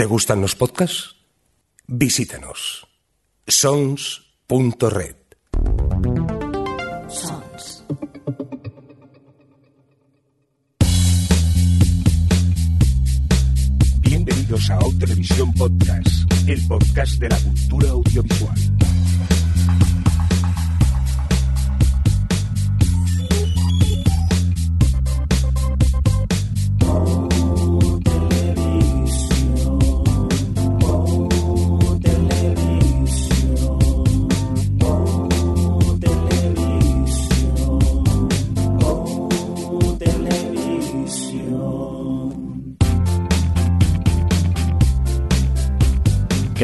¿Te gustan los podcasts? Visítanos. sons.red. Sons. Bienvenidos a O Televisión Podcast, el podcast de la cultura audiovisual.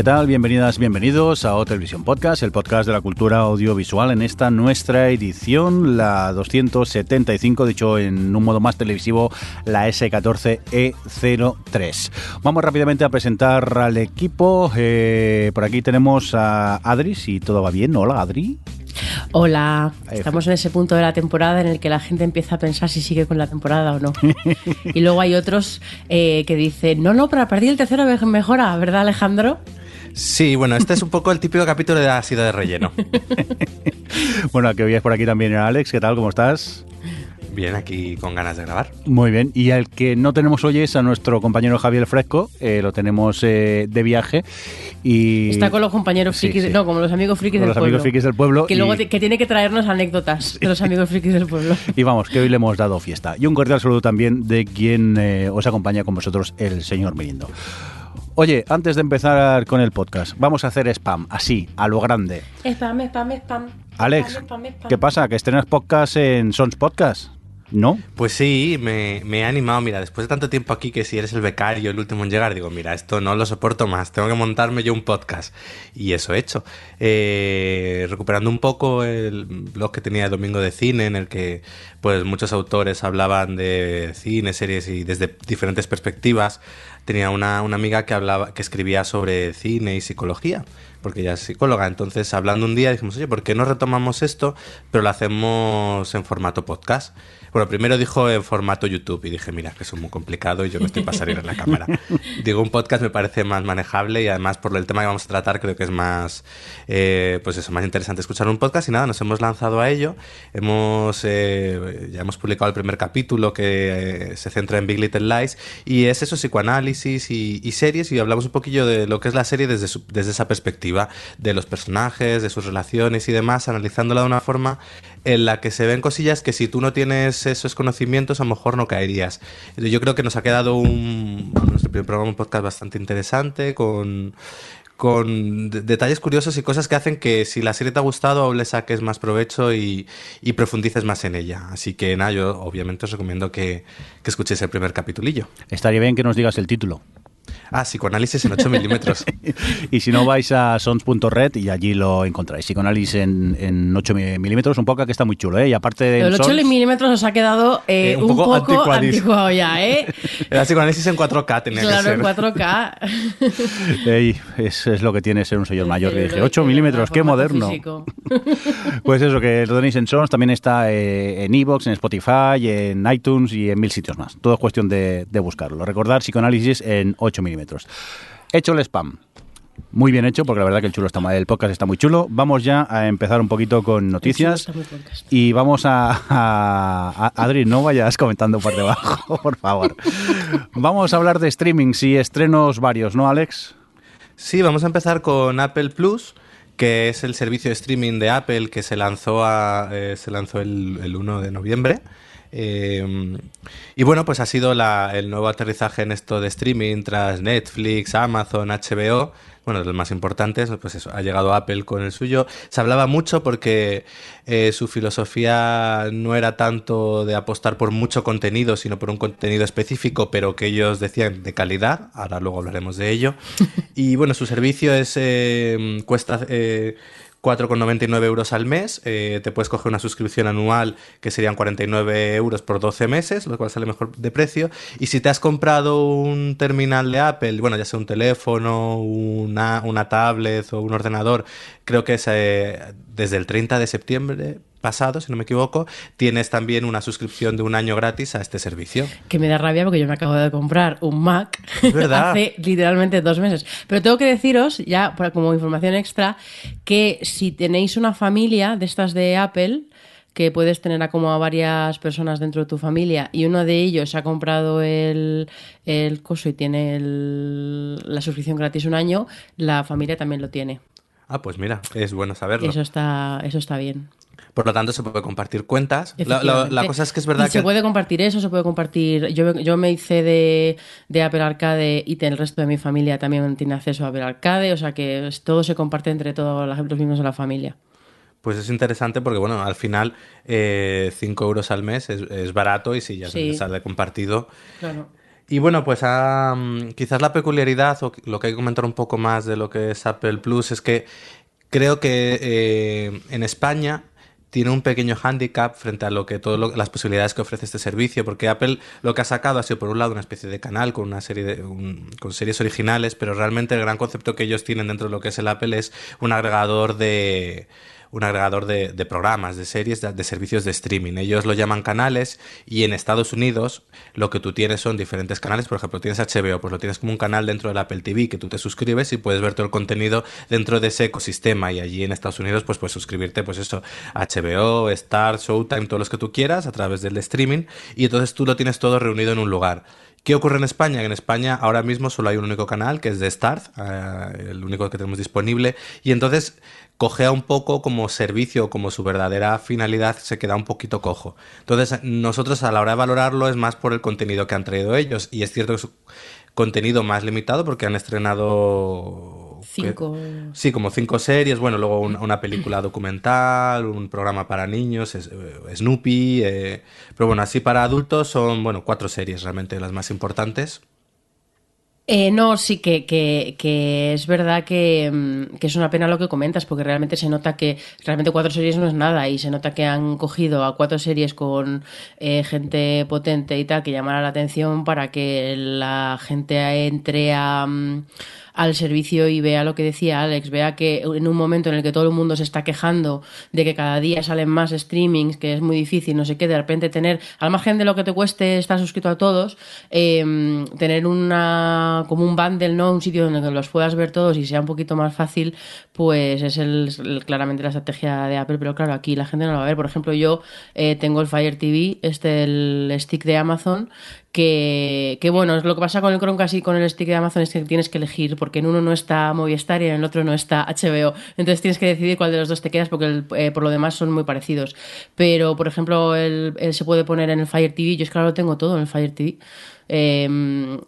Tal? Bienvenidas, bienvenidos a O Televisión Podcast, el podcast de la cultura audiovisual en esta nuestra edición, la 275, dicho en un modo más televisivo, la S14E03. Vamos rápidamente a presentar al equipo. Eh, por aquí tenemos a Adri, si todo va bien. Hola, Adri. Hola, estamos en ese punto de la temporada en el que la gente empieza a pensar si sigue con la temporada o no. y luego hay otros eh, que dicen, no, no, pero a partir del tercero mejora, ¿verdad Alejandro? Sí, bueno, este es un poco el típico capítulo de la sida de relleno. bueno, que hoy es por aquí también Alex. ¿Qué tal? ¿Cómo estás? Bien, aquí con ganas de grabar. Muy bien. Y al que no tenemos hoy es a nuestro compañero Javier Fresco. Eh, lo tenemos eh, de viaje. Y... Está con los compañeros Sí, frikis, sí. no, como los amigos frikis Con del los pueblo. amigos frikis del pueblo. Que y- luego te- que tiene que traernos anécdotas de los amigos frikis del pueblo. Y vamos, que hoy le hemos dado fiesta. Y un cordial saludo también de quien eh, os acompaña con vosotros, el señor Mirindo. Oye, antes de empezar con el podcast, vamos a hacer spam, así, a lo grande. Spam, spam, spam. Alex, Spam, spam, spam. ¿qué pasa? ¿Que estrenas podcast en Sons Podcast? ¿No? Pues sí, me, me he animado, mira, después de tanto tiempo aquí que si eres el becario, el último en llegar, digo, mira, esto no lo soporto más, tengo que montarme yo un podcast. Y eso he hecho. Eh, recuperando un poco el blog que tenía de Domingo de Cine, en el que pues muchos autores hablaban de cine, series y desde diferentes perspectivas. Tenía una, una amiga que hablaba, que escribía sobre cine y psicología, porque ella es psicóloga. Entonces, hablando un día, dijimos, oye, ¿por qué no retomamos esto, pero lo hacemos en formato podcast? Bueno, primero dijo en formato YouTube y dije, mira, que eso es muy complicado y yo no estoy para salir en la cámara. Digo, un podcast me parece más manejable y además por el tema que vamos a tratar creo que es más, eh, pues eso, más interesante escuchar un podcast y nada, nos hemos lanzado a ello. Hemos, eh, ya hemos publicado el primer capítulo que eh, se centra en Big Little Lies y es eso, psicoanálisis y, y series y hablamos un poquillo de lo que es la serie desde, desde esa perspectiva, de los personajes, de sus relaciones y demás, analizándola de una forma en la que se ven cosillas que si tú no tienes esos conocimientos a lo mejor no caerías. Yo creo que nos ha quedado un, nuestro primer programa, un podcast bastante interesante con con de- detalles curiosos y cosas que hacen que si la serie te ha gustado le saques más provecho y, y profundices más en ella. Así que nada, yo obviamente os recomiendo que, que escuchéis el primer capitulillo. Estaría bien que nos digas el título. Ah, psicoanálisis en 8 milímetros. Y si no, vais a sons.red y allí lo encontráis. Psicoanálisis en, en 8 milímetros, un podcast que está muy chulo, ¿eh? Y aparte de. Los 8 milímetros os ha quedado eh, Eh, un, un poco, poco anticuado ya, ¿eh? Era psicoanálisis en 4K tenía claro, que en ser. 4K. Ey, es, es lo que tiene ser un señor mayor. Que El- dije, el- 8 el- milímetros, el qué moderno. físico. Pues eso, que lo tenéis en Sons, también está eh, en Evox, en Spotify, en iTunes y en mil sitios más. Todo es cuestión de, de buscarlo. Recordar psicoanálisis en 8 milímetros. Hecho el spam. Muy bien hecho, porque la verdad que el chulo está el podcast está muy chulo. Vamos ya a empezar un poquito con noticias. Y vamos a, a- a- Adri, no vayas comentando por debajo, por favor. Vamos a hablar de streamings y estrenos varios, ¿no, Alex? Sí, vamos a empezar con Apple Plus, que es el servicio de streaming de Apple que se lanzó, a, eh, se lanzó el, el 1 de noviembre. Eh, y bueno, pues ha sido la- el nuevo aterrizaje en esto de streaming tras Netflix, Amazon, HBO. Bueno, de los más importantes, pues eso, ha llegado Apple con el suyo. Se hablaba mucho porque eh, su filosofía no era tanto de apostar por mucho contenido, sino por un contenido específico, pero que ellos decían de calidad. Ahora luego hablaremos de ello. Y bueno, su servicio es eh, cuesta eh, 4,99 euros al mes. eh, te puedes coger una suscripción anual que serían 49 euros por 12 meses, lo cual sale mejor de precio. Y si te has comprado un terminal de Apple, bueno, ya sea un teléfono, una, una tablet o un ordenador, creo que es eh, desde el 30 de septiembre pasado, si no me equivoco, tienes también una suscripción de un año gratis a este servicio. Que me da rabia porque yo me acabo de comprar un Mac hace literalmente dos meses. Pero tengo que deciros, ya como información extra, que si tenéis una familia de estas de Apple, que puedes tener a como a varias personas dentro de tu familia y uno de ellos ha comprado el, el coso y tiene el- la suscripción gratis un año, la familia también lo tiene. Ah, pues mira, es bueno saberlo. Eso está, eso está bien. Por lo tanto, se puede compartir cuentas. La, la- la Efectivamente. cosa es que es verdad Y que... se puede compartir eso, se puede compartir. Yo, yo me hice de, de Apple Arcade y el resto de mi familia también tiene acceso a Apple Arcade, o sea que todo se comparte entre todos los miembros de la familia. Pues es interesante porque, bueno, al final 5 euros al mes es, es barato y si ya Sí. se sale compartido. Claro. Y bueno, pues ah, quizás la peculiaridad o lo que hay que comentar un poco más de lo que es Apple Plus es que creo que eh, en España tiene un pequeño hándicap frente a lo que todas las posibilidades que ofrece este servicio, porque Apple lo que ha sacado ha sido por un lado una especie de canal con una serie de con series originales, pero realmente el gran concepto que ellos tienen dentro de lo que es el Apple es un agregador de un agregador de, de programas, de series, de, servicios de streaming. Ellos lo llaman canales y en Estados Unidos lo que tú tienes son diferentes canales. Por ejemplo, tienes HBO, pues lo tienes como un canal dentro del Apple TV que tú te suscribes y puedes ver todo el contenido dentro de ese ecosistema. Y allí en Estados Unidos pues puedes suscribirte pues eso, HBO, Star, Showtime, todos los que tú quieras a través del streaming y entonces tú lo tienes todo reunido en un lugar. ¿Qué ocurre en España? En España ahora mismo solo hay un único canal, que es de Start, eh, el único que tenemos disponible, y entonces cogea un poco como servicio, como su verdadera finalidad, se queda un poquito cojo. Entonces, nosotros a la hora de valorarlo es más por el contenido que han traído ellos, y es cierto que es contenido más limitado porque han estrenado... Cinco. Sí, como cinco series, bueno, luego un- una película documental, un programa para niños, es- eh, Snoopy, eh, pero bueno, así para adultos son, bueno, cuatro series realmente las más importantes. Eh, no, sí que, que, que es verdad que, mm, que es una pena lo que comentas, porque realmente se nota que realmente cuatro series no es nada y se nota que han cogido a cuatro series con eh, gente potente y tal que llamara la atención para que la gente entre a, mm, al servicio y vea lo que decía Alex, vea que en un momento en el que todo el mundo se está quejando de que cada día salen más streamings, que es muy difícil, no sé qué, de repente tener, al margen de lo que te cueste estar suscrito a todos, eh, tener una como un bundle, ¿no? Un sitio donde los puedas ver todos y sea un poquito más fácil, pues es el- claramente la estrategia de Apple, pero claro, aquí la gente no lo va a ver. Por ejemplo, yo eh, tengo el Fire TV, este el stick de Amazon, que, que bueno, lo que pasa con el Chromecast y con el stick de Amazon es que tienes que elegir, porque en uno no está Movistar y en el otro no está HBO. Entonces tienes que decidir cuál de los dos te quedas, porque el- eh, por lo demás son muy parecidos. Pero, por ejemplo, él se puede poner en el Fire TV, yo es que ahora lo tengo todo en el Fire TV. Eh,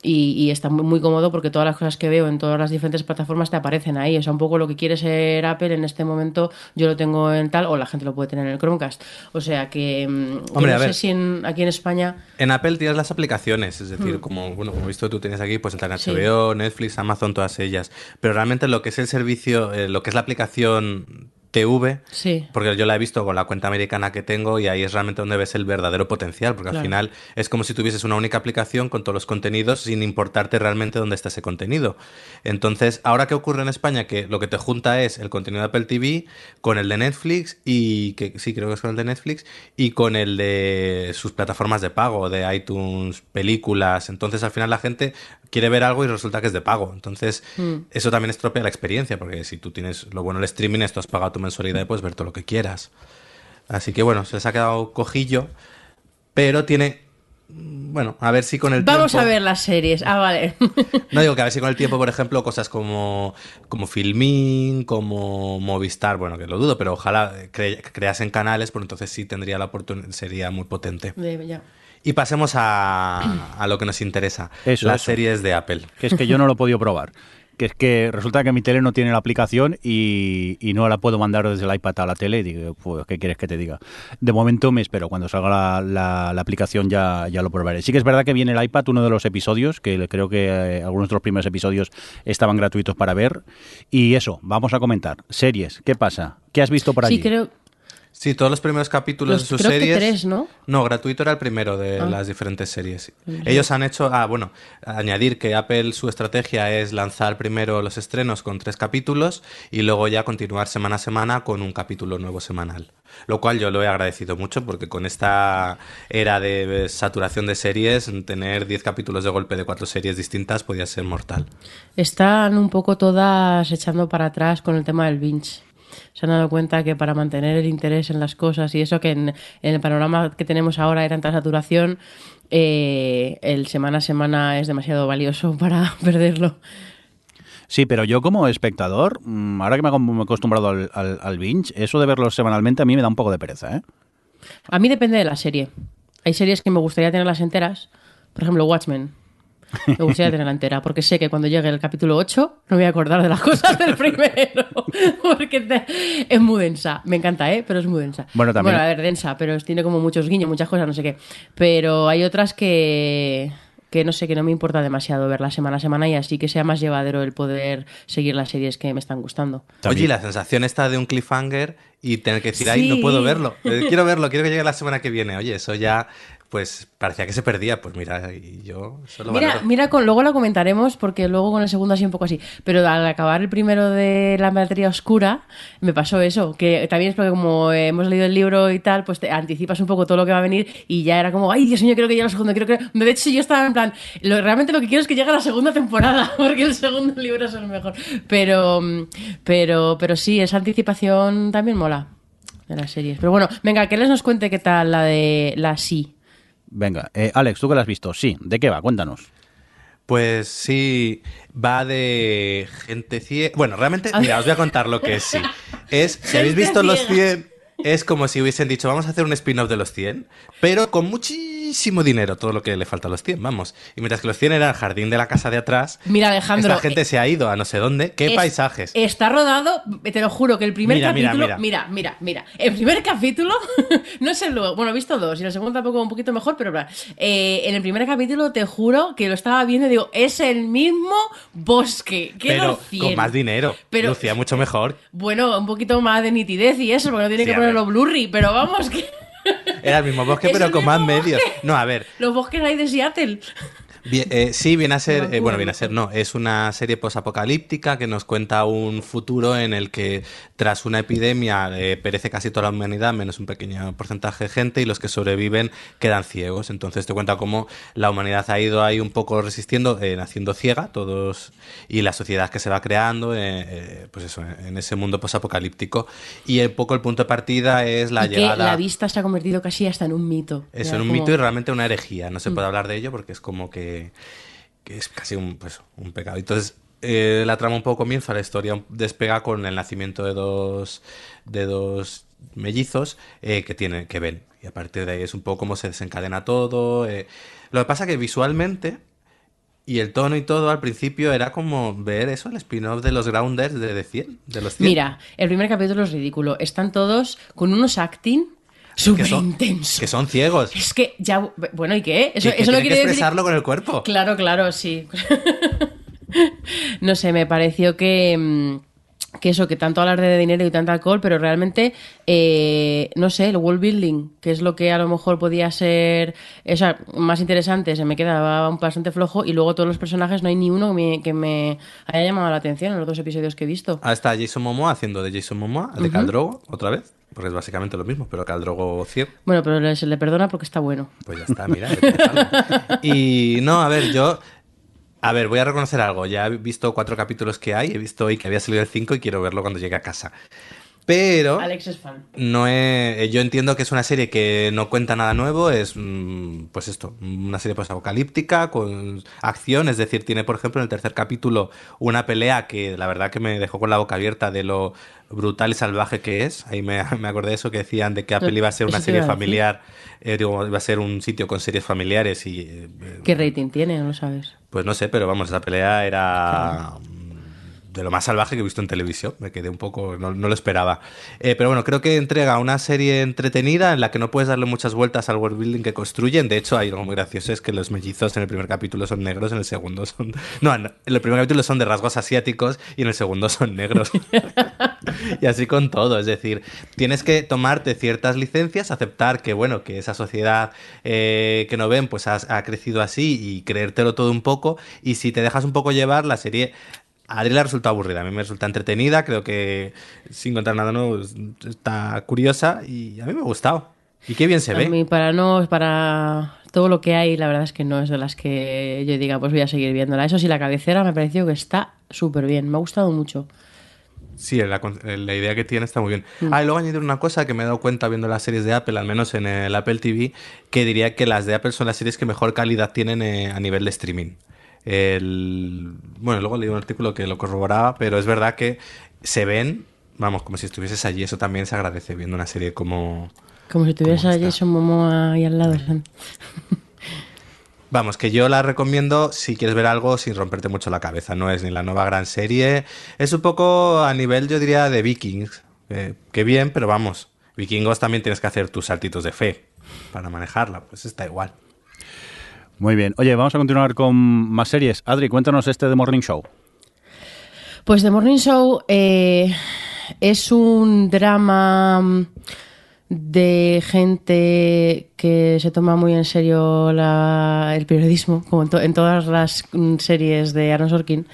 y, y está muy, muy cómodo porque todas las cosas que veo en todas las diferentes plataformas te aparecen ahí. O sea, un poco lo que quiere ser Apple en este momento, yo lo tengo en tal, o la gente lo puede tener en el Chromecast. O sea que Hombre, no a sé ver. si en- aquí en España. En Apple tienes las aplicaciones, es decir, como bueno, como visto tú tienes aquí, pues Sí. HBO, Netflix, Amazon, todas ellas. Pero realmente lo que es el servicio, eh, lo que es la aplicación TV, Sí. porque yo la he visto con la cuenta americana que tengo y ahí es realmente donde ves el verdadero potencial, porque al final es como si tuvieses una única aplicación con todos los contenidos sin importarte realmente dónde está ese contenido. Entonces, ahora qué ocurre en España, que lo que te junta es el contenido de Apple TV con el de Netflix y que sí creo que es con el de Netflix y con el de sus plataformas de pago, de iTunes, películas. Entonces, al final la gente quiere ver algo y resulta que es de pago. Entonces, eso también estropea la experiencia, porque si tú tienes lo bueno del streaming, esto has pagado tu mensualidad y puedes ver todo lo que quieras. Así que bueno, se les ha quedado cojillo, pero tiene. Bueno, a ver si con el Vamos tiempo. a ver las series. Ah, vale. No digo que a ver si con el tiempo, por ejemplo, cosas como, como Filmin, como Movistar, bueno, que lo dudo, pero ojalá cre- creasen canales, pues entonces sí tendría la oportunidad, sería muy potente. Ya. Y pasemos a, a lo que nos interesa, Eso, las eso. series de Apple. Que es que yo no lo he podido probar. Que es que resulta que mi tele no tiene la aplicación y, y no la puedo mandar desde el iPad a la tele. Y digo, pues, ¿qué quieres que te diga? De momento me espero. Cuando salga la, la- la aplicación ya, ya lo probaré. Sí que es verdad que viene el iPad, uno de los episodios, que creo que eh, algunos de los primeros episodios estaban gratuitos para ver. Y eso, vamos a comentar. Series, ¿qué pasa? ¿Qué has visto por allí? Sí, creo. Sí, todos los primeros capítulos Los- de sus creo que series. tres, ¿no? No, gratuito era el primero de Ah. las diferentes series. Ellos han hecho, ah, bueno, añadir que Apple su estrategia es lanzar primero los estrenos con tres capítulos y luego ya continuar semana a semana con un capítulo nuevo semanal. Lo cual yo lo he agradecido mucho porque con esta era de saturación de series, tener 10 capítulos de golpe de cuatro series distintas podía ser mortal. Están un poco todas echando para atrás con el tema del binge. Se han dado cuenta que para mantener el interés en las cosas y eso que en, en el panorama que tenemos ahora era tanta saturación, eh, el semana a semana es demasiado valioso para perderlo. Sí, pero yo como espectador, mm, ahora que me he acostumbrado al, al, al binge, eso de verlo semanalmente a mí me da un poco de pereza, ¿eh? A mí depende de la serie. Hay series que me gustaría tenerlas enteras. Por ejemplo, Watchmen. Me gustaría tenerla entera, porque sé que cuando llegue el capítulo 8 no me voy a acordar de las cosas del primero. Porque te- es muy densa. Me encanta, ¿eh? Pero es muy densa. Bueno, también- a ver, densa, pero tiene como muchos guiños, muchas cosas, no sé qué. Pero hay otras que que no sé, que no me importa demasiado verla semana a semana y así que sea más llevadero el poder seguir las series que me están gustando. Oye, la sensación está de un cliffhanger y tener que decir, ay, no Sí. puedo verlo. Eh, quiero verlo, quiero que llegue la semana que viene. Oye, eso ya, pues parecía que se perdía. Pues mira, y yo solo Mira, valoro. mira con, luego lo comentaremos porque luego con el segundo así un poco así. Pero al acabar el primero de la materia oscura, me pasó eso. Que también es porque como hemos leído el libro y tal, pues te anticipas un poco todo lo que va a venir y ya era como, ay Dios mío, quiero que llegue la segunda, quiero que... De hecho, yo estaba en plan, lo- realmente lo que quiero es que llegue la segunda temporada, porque el segundo libro es el mejor. Pero, pero, pero sí, esa anticipación también mola de las series. Pero bueno, venga, que les nos cuente qué tal la de la sí. Venga, eh, Alex, ¿tú que la has visto? Sí, ¿de qué va? Cuéntanos. Pues sí, va de gente ciega. Bueno, realmente, mira, os voy a contar lo que es sí. Es, si habéis visto los ciega. 100, es como si hubiesen dicho, vamos a hacer un spin-off de los 100, pero con muchísimo dinero, todo lo que le falta a los 100, vamos. Y mientras que los 100 era el jardín de la casa de atrás, Mira, Alejandro. esta gente se ha ido a no sé dónde. ¿Qué Es- paisajes? Está rodado, te lo juro, que el primer Mira, capítulo. mira. Mira, mira, mira. El primer capítulo, no sé luego, bueno, he visto dos y el segundo tampoco un poquito mejor, pero. Eh, en el primer capítulo te juro que lo estaba viendo y digo, es el mismo bosque. ¿Qué pero los con más dinero. Pero- Lucía mucho mejor. Bueno, un poquito más de nitidez y eso, porque no tiene Sí, que a ponerlo ver. blurry, pero vamos, que Era el mismo bosque, pero con más medios. No, a ver, los bosques hay de Seattle. Bien, eh, sí, viene a ser, eh, bueno, viene a ser, no, es una serie posapocalíptica que nos cuenta un futuro en el que tras una epidemia eh, perece casi toda la humanidad, menos un pequeño porcentaje de gente, y los que sobreviven quedan ciegos. Entonces te cuenta cómo la humanidad ha ido ahí un poco resistiendo, naciendo ciega, todos, y la sociedad que se va creando, pues eso, en ese mundo posapocalíptico. Y un poco el punto de partida es la y que llegada... la vista se ha convertido casi hasta en un mito. Es Ya un como- mito y realmente una herejía. Mm. No se puede hablar de ello porque es como que, que es casi un, pues, pecado. Entonces, eh, la trama un poco comienza, la historia despega con el nacimiento de dos, mellizos eh, que tienen, que ven. Y a partir de ahí es un poco cómo se desencadena todo. eh. Lo que pasa que visualmente y el tono y todo al principio era como ver eso, el spin-off de los Grounders de, de 100, de los 100. Mira, el primer capítulo es ridículo. Están todos con unos acting súper son, intensos. que son ciegos. Es que ya. Bueno, ¿y qué? Eso, que, que eso no que quiere decir. expresarlo con el cuerpo. Claro, claro, sí. no sé, me pareció que. mm, Que eso, que tanto hablar de dinero y tanto alcohol, pero realmente, eh, no sé, el world building, que es lo que a lo mejor podía ser o sea, más interesante, se me quedaba bastante flojo. Y luego todos los personajes, no hay ni uno que me, que me haya llamado la atención en los dos episodios que he visto. Ah, está Jason Momoa haciendo de Jason Momoa, de Khal Drogo, otra vez, porque es básicamente lo mismo, pero Khal Drogo ciego. Bueno, pero se le perdona porque está bueno. Pues ya está, mira. que y no, a ver, yo... A ver, voy a reconocer algo. Ya he visto cuatro capítulos que hay, he visto hoy que había salido el 5 y quiero verlo cuando llegue a casa. Pero... Alex es fan. No he- yo entiendo que es una serie que no cuenta nada nuevo, es mm, pues esto, una serie apocalíptica con acción, es decir, tiene por ejemplo en el tercer capítulo una pelea que la verdad que me dejó con la boca abierta de lo brutal y salvaje que es. Ahí me, me acordé de eso que decían de que Apple iba a ser una serie familiar, eh, digo, iba a ser un sitio con series familiares y eh, ¿Qué rating tiene? No lo sabes. pues no sé, pero vamos, esa pelea era de lo más salvaje que he visto en televisión. Me quedé un poco, no, lo esperaba. Eh, pero bueno, creo que entrega una serie entretenida en la que no puedes darle muchas vueltas al world building que construyen. De hecho, hay algo muy gracioso, es que los mellizos en el primer capítulo son negros, en el segundo son... No, en el primer capítulo son de rasgos asiáticos y en el segundo son negros. y así con todo, es decir, tienes que tomarte ciertas licencias, aceptar que, bueno, que esa sociedad eh, que no ven, pues ha crecido así y creértelo todo un poco. Y si te dejas un poco llevar, la serie a Adri resulta aburrida, a mí me resulta entretenida, creo que sin contar nada nuevo está curiosa y a mí me ha gustado. Y qué bien se A ve. mí, para no, para todo lo que hay, la verdad es que no es de las que yo diga, pues voy a seguir viéndola. Eso sí, la cabecera me ha parecido que está súper bien, me ha gustado mucho. Sí, la, idea que tiene está muy bien. Ah, y luego añadir una cosa que me he dado cuenta viendo las series de Apple, al menos en el Apple TV, que diría que las de Apple son las series que mejor calidad tienen eh, a nivel de streaming. El... Bueno, luego leí un artículo que lo corroboraba, pero es verdad que se ven, vamos, como si estuvieses allí. Eso también se agradece viendo una serie como... Como si tuvieras ¿Cómo a está? Jason Momoa ahí al lado. Vamos, que yo la recomiendo si quieres ver algo sin romperte mucho la cabeza. No es ni la nueva gran serie. Es un poco a nivel, yo diría, de Vikings. Eh, que bien, pero vamos. Vikingos también tienes que hacer tus saltitos de fe para manejarla. Pues está igual. Muy bien. Oye, vamos a continuar con más series. Adri, cuéntanos este de Morning Show. Pues The Morning Show eh, es un drama mm, de gente que se toma muy en serio la- el periodismo, como en, to- en todas las mm, series de Aaron Sorkin.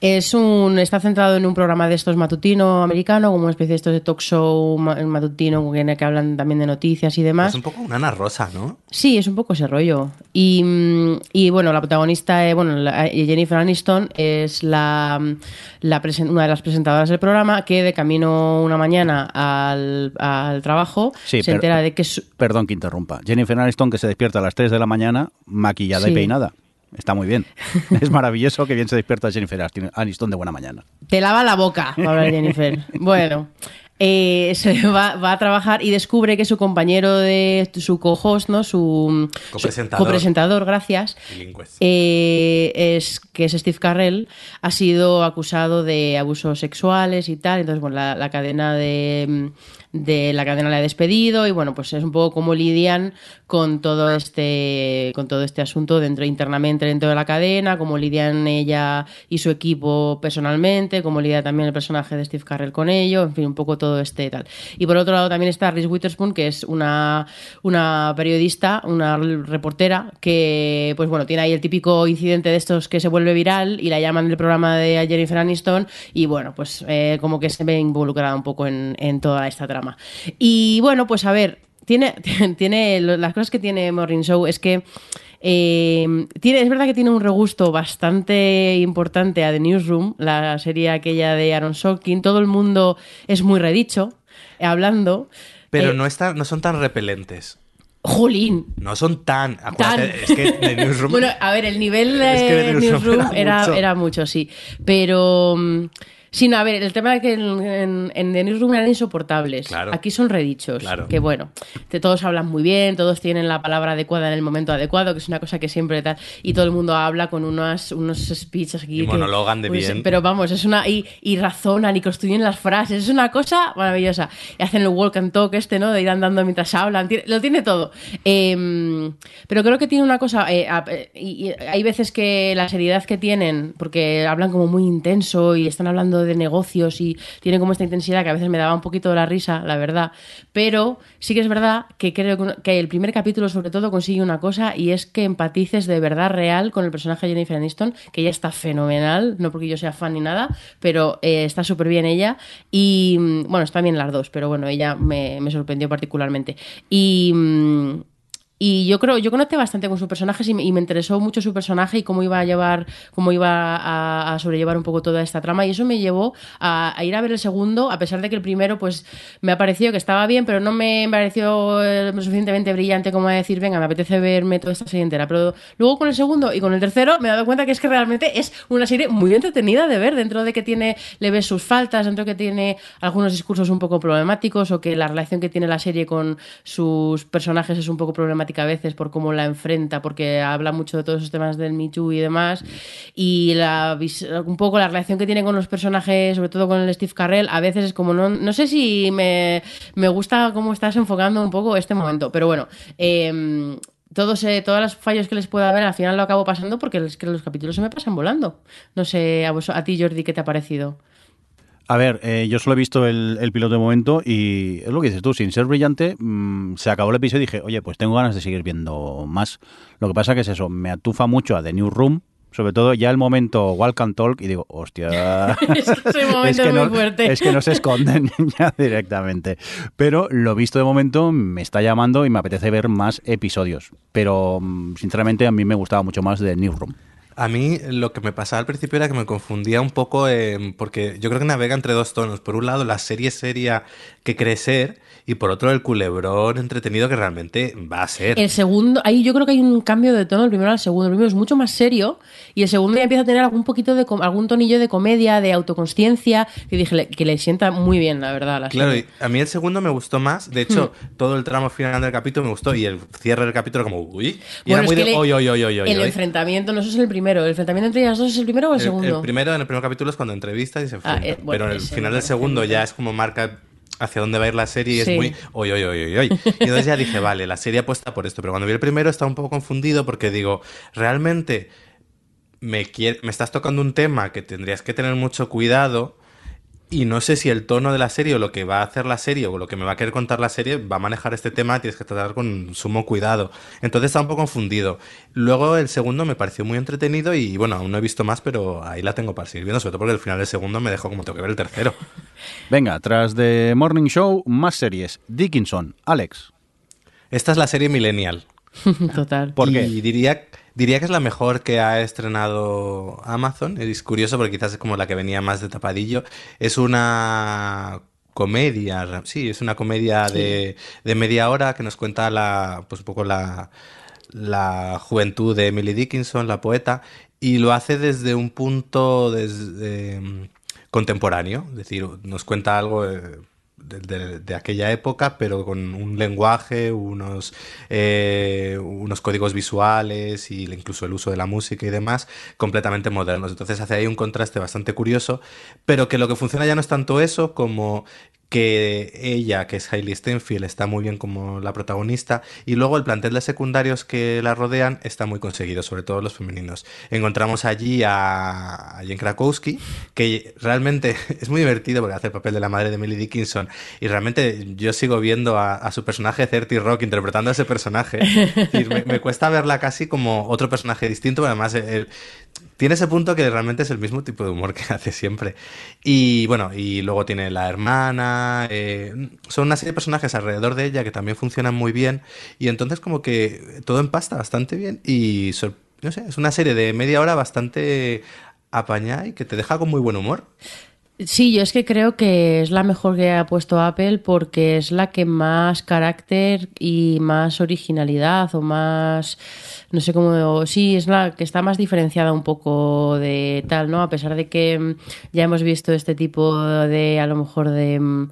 Es un, está centrado en un programa de estos matutino americano, como una especie de estos de talk show ma- matutino en el que hablan también de noticias y demás. Es un poco una Ana Rosa, ¿no? Sí, es un poco ese rollo. Y, mm, y, bueno, la protagonista, eh, bueno, la- eh, Jennifer Aniston es la, mm, la presen- una de las presentadoras del programa que de camino una mañana al, al trabajo Sí, se entera de que su- Perdón que interrumpa. Jennifer Aniston que se despierta a las 3 de la mañana maquillada y peinada. Está muy bien. Es maravilloso que bien se despierta Jennifer Aniston de buena mañana. te lava la boca, hablar Jennifer. bueno, eh, se va, va a trabajar y descubre que su compañero de su co-host, ¿no? Su su Copresentador. copresentador, gracias. Eh, es que es Steve Carrell ha sido acusado de abusos sexuales y tal entonces bueno la, la cadena de, de la cadena le ha despedido y bueno pues es un poco cómo lidian con todo este con todo este asunto dentro internamente dentro de la cadena cómo lidian ella y su equipo personalmente cómo lidia también el personaje de Steve Carrell con ello en fin un poco todo este tal. Y por otro lado también está Reese Witherspoon que es una una periodista una reportera que pues bueno tiene ahí el típico incidente de estos que se vuelve viral y la llaman del programa de Jennifer Aniston y bueno pues eh, como que se ve involucrada un poco en, en toda esta trama y bueno pues a ver tiene, tiene las cosas que tiene Morning Show es que eh, tiene, es verdad que tiene un regusto bastante importante a The Newsroom, la serie aquella de Aaron Sorkin. Todo el mundo es muy redicho eh, hablando. Pero Eh, no, está, no son tan repelentes. Jolín, No son tan. Tan. Es que The Newsroom. Bueno, a ver, el nivel Es que de de Newsroom Newsroom era era, mucho. era mucho, sí. Pero. mm, Sí, no, a ver, el tema es que en, en, en The Newsroom eran insoportables. Claro. Aquí son redichos. Claro. Que bueno, te- todos hablan muy bien, todos tienen la palabra adecuada en el momento adecuado, que es una cosa que siempre tal. Y todo el mundo habla con unos, unos speeches aquí. Y que- monologan de pues, bien. Pero vamos, es una. Y, y razonan y construyen las frases. Es una cosa maravillosa. Y hacen el walk and talk este, ¿no? De ir andando mientras hablan. Tiene- lo tiene todo. Eh, pero creo que tiene una cosa. eh, a- eh, y, y hay veces que la seriedad que tienen, porque hablan como muy intenso y están hablando de negocios y tienen como esta intensidad que a veces me daba un poquito la risa, la verdad. Pero sí que es verdad que creo que, el primer capítulo, sobre todo, consigue una cosa y es que empatices de verdad real con el personaje de Jennifer Aniston, que ella está fenomenal, no porque yo sea fan ni nada, pero eh, está súper bien ella. Y mm, bueno, están bien las dos, pero bueno, ella me, me sorprendió particularmente. Y. y yo creo, yo conecté bastante con sus personajes y me, interesó mucho su personaje y cómo iba a llevar, cómo iba a, sobrellevar un poco toda esta trama. Y eso me llevó a, a ir a ver el segundo, a pesar de que el primero, pues, me ha parecido que estaba bien, pero no me pareció eh, lo suficientemente brillante como a decir, venga, me apetece verme toda esta serie entera. Pero luego con el segundo y con el tercero me he dado cuenta que es que realmente es una serie muy entretenida de ver, dentro de que tiene, le ves sus faltas, dentro de que tiene algunos discursos un poco problemáticos o que la relación que tiene la serie con sus personajes es un poco problemática a veces por cómo la enfrenta, porque habla mucho de todos esos temas del Too y demás. Y la, un poco la relación que tiene con los personajes, sobre todo con el Steve Carrell, a veces es como, no, no sé si me, me gusta cómo estás enfocando un poco este momento, pero bueno. Eh, todos, eh, todos los fallos que les pueda haber, al final lo acabo pasando porque es que los capítulos se me pasan volando. No sé, a, a ti, Jordi, ¿qué te ha parecido? A ver, eh, yo solo he visto el, el, piloto de momento y es lo que dices tú, sin ser brillante, mmm, se acabó el episodio y dije, oye, pues tengo ganas de seguir viendo más. Lo que pasa que es eso, me atufa mucho a The New Room, sobre todo ya el momento Walk and Talk y digo, hostia, es que es, que es muy no, fuerte. es que no se esconden ya directamente. Pero lo visto de momento me está llamando y me apetece ver más episodios. Pero mm, sinceramente a mí me gustaba mucho más de Newsroom. A mí lo que me pasaba al principio era que me confundía un poco porque yo creo que navega entre dos tonos. Por un lado, la serie seria que cree ser y por otro el culebrón entretenido que realmente va a ser. El segundo, ahí yo creo que hay un cambio de tono del primero al segundo. El primero es mucho más serio y el segundo ya empieza a tener algún poquito de algún tonillo de comedia, de autoconsciencia, que dije que le sienta muy bien, la verdad. La claro, serie. y a mí el segundo me gustó más. De hecho, hmm. todo el tramo final del capítulo me gustó y el cierre del capítulo como uy. Y bueno, era muy de oy, oy, oy, El enfrentamiento, no eso es el primero. ¿El enfrentamiento entre ellas dos es el primero o el, El, segundo? el primero, en el primer capítulo es cuando entrevista y se enfrenta. Ah, eh, bueno, pero en el final del segundo ya es como marca hacia dónde va a ir la serie y Sí. es muy oy, oy, oy, oy. Y entonces ya dije, vale, la serie apuesta por esto. Pero cuando vi el primero estaba un poco confundido porque digo, realmente me, me estás tocando un tema que tendrías que tener mucho cuidado y no sé si el tono de la serie o lo que va a hacer la serie o lo que me va a querer contar la serie va a manejar este tema, tienes que tratar con sumo cuidado. Entonces estaba un poco confundido. Luego el segundo me pareció muy entretenido y bueno, aún no he visto más, pero ahí la tengo para seguir viendo, sobre todo porque el final del segundo me dejó como tengo que ver el tercero. Venga, tras de Morning Show, más series. Dickinson, Alex. Esta es la serie Millennial. Total. ¿Por y qué? diría, diría que es la mejor que ha estrenado Amazon. Es curioso porque quizás es como la que venía más de tapadillo. Es una comedia, sí, es una comedia de, de media hora que nos cuenta la, pues un poco la, la juventud de Emily Dickinson, la poeta, y lo hace desde un punto desde, mm, contemporáneo, es decir, nos cuenta algo eh, de, aquella época, pero con un lenguaje, unos, eh, unos códigos visuales y incluso el uso de la música y demás completamente modernos. Entonces hace ahí un contraste bastante curioso, pero que lo que funciona ya no es tanto eso como que ella, que es Hailey Steinfeld, está muy bien como la protagonista, y luego el plantel de secundarios que la rodean está muy conseguido, sobre todo los femeninos. Encontramos allí a, a Jen Krakowski, que realmente es muy divertido porque hace el papel de la madre de Emily Dickinson, y realmente yo sigo viendo a, su personaje Certy Rock interpretando a ese personaje. Me, cuesta verla casi como otro personaje distinto, pero además el- tiene ese punto que realmente es el mismo tipo de humor que hace siempre. Y bueno, y luego tiene la hermana. eh, son una serie de personajes alrededor de ella que también funcionan muy bien. Y entonces, como que todo empasta bastante bien. Y no sé, es una serie de media hora bastante apañada y que te deja con muy buen humor. Sí, yo es que creo que es la mejor que ha puesto Apple porque es la que más carácter y más originalidad o más, no sé cómo, sí, es la que está más diferenciada un poco de tal, ¿no? A pesar de que mm, ya hemos visto este tipo de, a lo mejor de mm,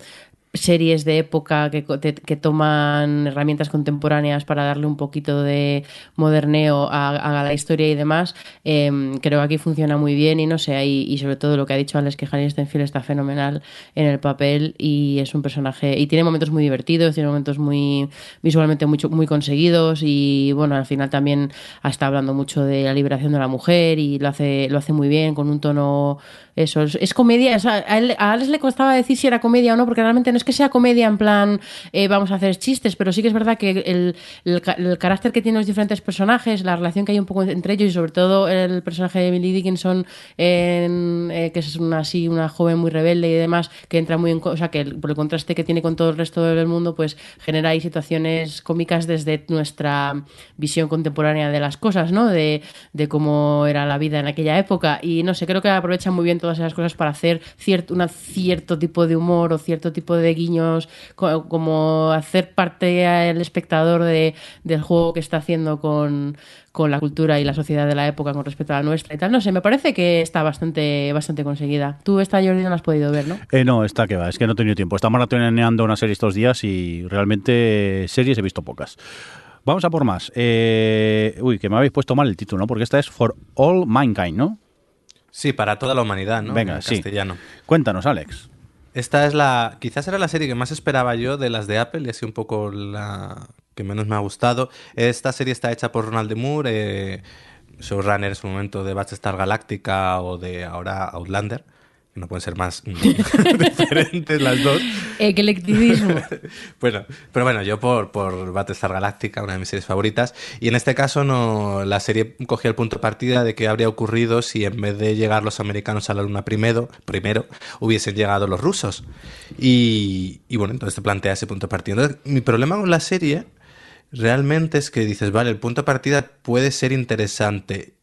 series de época que, que toman herramientas contemporáneas para darle un poquito de moderneo a, la historia y demás, eh, creo que aquí funciona muy bien y no sé, ahí, y sobre todo lo que ha dicho Alex, que Harry Stenfield está fenomenal en el papel y es un personaje, y tiene momentos muy divertidos, tiene momentos muy visualmente mucho, muy conseguidos y bueno, al final también está hablando mucho de la liberación de la mujer y lo hace, lo hace muy bien con un tono eso, es, es comedia. a, Alex le costaba decir si era comedia o no, porque realmente no es que sea comedia en plan eh, vamos a hacer chistes, pero sí que es verdad que el, el ca- el carácter que tienen los diferentes personajes, la relación que hay un poco entre ellos y sobre todo el personaje de Emily Dickinson, en, eh, que es una así una joven muy rebelde y demás, que entra muy en. O sea, que por el contraste que tiene con todo el resto del mundo, pues genera ahí situaciones cómicas desde nuestra visión contemporánea de las cosas, ¿no? De, de cómo era la vida en aquella época. Y no sé, creo que aprovechan muy bien todas esas cosas para hacer cierto, una, cierto tipo de humor o cierto tipo de guiños, co- como hacer parte al espectador de, del juego que está haciendo con, con la cultura y la sociedad de la época con respecto a la nuestra y tal. No sé, me parece que está bastante, bastante conseguida. Tú esta Jordi no la has podido ver, ¿no? Eh, no, está que va, es que no he tenido tiempo. Estamos maratoneando una serie estos días y realmente series he visto pocas. Vamos a por más. Eh, uy, que me habéis puesto mal el título, ¿no? Porque esta es For All Mankind, ¿no? Sí, para toda la humanidad, ¿no? Venga, En sí. castellano. Cuéntanos, Alex. Esta es la. Quizás era la serie que más esperaba yo de las de Apple y así un poco la que menos me ha gustado. Esta serie está hecha por Ronald de Moore, eh, showrunner en su momento de Battlestar Galactica o de ahora Outlander. Que No pueden ser más diferentes las dos. Eclecticismo. Bueno, pero bueno, yo por, por Battlestar Galactica, una de mis series favoritas, y en este caso no, la serie cogía el punto de partida de qué habría ocurrido si en vez de llegar los americanos a la luna primero, primero hubiesen llegado los rusos. Y, y bueno, entonces te plantea ese punto de partida. Entonces, mi problema con la serie realmente es que dices, vale, el punto de partida puede ser interesante,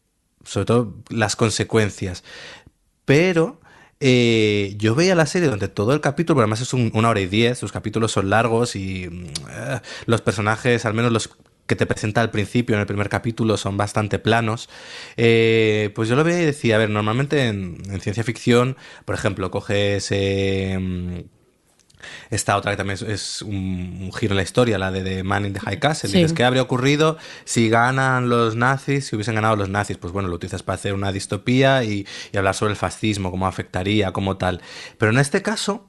sobre todo las consecuencias, pero eh, yo veía la serie donde todo el capítulo, porque además es un- una hora y diez, los capítulos son largos y eh, los personajes, al menos los que te presenta al principio en el primer capítulo son bastante planos, eh, pues yo lo veía y decía, a ver, normalmente en, en ciencia ficción, por ejemplo, coges... eh, esta otra que también es, es un, un giro en la historia, la de The Man in the High Castle. Sí. Dices, ¿qué habría ocurrido si ganan los nazis, si hubiesen ganado los nazis? Pues bueno, lo utilizas para hacer una distopía y, y hablar sobre el fascismo, cómo afectaría, cómo tal. Pero en este caso,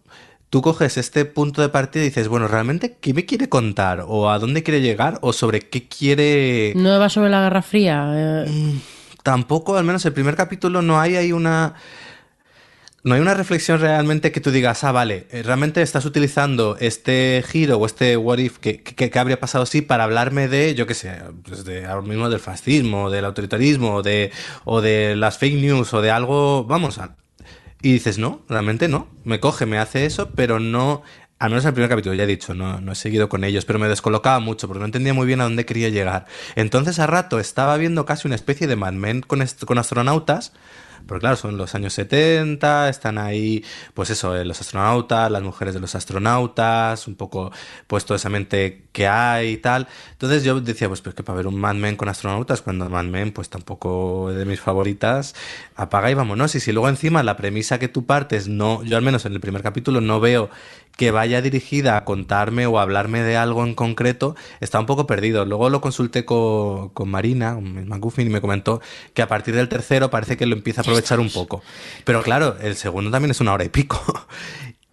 tú coges este punto de partida y dices, bueno, ¿realmente qué me quiere contar? ¿O a dónde quiere llegar? ¿O sobre qué quiere...? No va sobre la Guerra Fría. eh, Mm, Tampoco, al menos el primer capítulo, no hay ahí una. No hay una reflexión realmente que tú digas, ah, vale, eh, realmente estás utilizando este giro o este what if que, habría pasado así para hablarme de, yo qué sé, pues de ahora mismo del fascismo, del autoritarismo, de, o de las fake news, o de algo, vamos, a, y dices, no, realmente no. Me coge, me hace eso, pero no. Al menos en el primer capítulo, ya he dicho, no, no he seguido con ellos, pero me descolocaba mucho porque no entendía muy bien a dónde quería llegar. Entonces, a rato estaba viendo casi una especie de Mad Men con, con astronautas. Porque claro, son los años 70, están ahí, pues eso, eh, los astronautas, las mujeres de los astronautas, un poco pues toda esa mente que hay y tal. Entonces yo decía, pues, pues que para ver un Mad Men con astronautas, cuando Mad Men pues tampoco de mis favoritas, apaga y vámonos. Y si luego encima la premisa que tú partes, no, yo al menos en el primer capítulo no veo que vaya dirigida a contarme o a hablarme de algo en concreto, está un poco perdido. Luego lo consulté con, con Marina, McGuffin, y me comentó que a partir del tercero parece que lo empieza a aprovechar un poco. Pero claro, el segundo también es una hora y pico.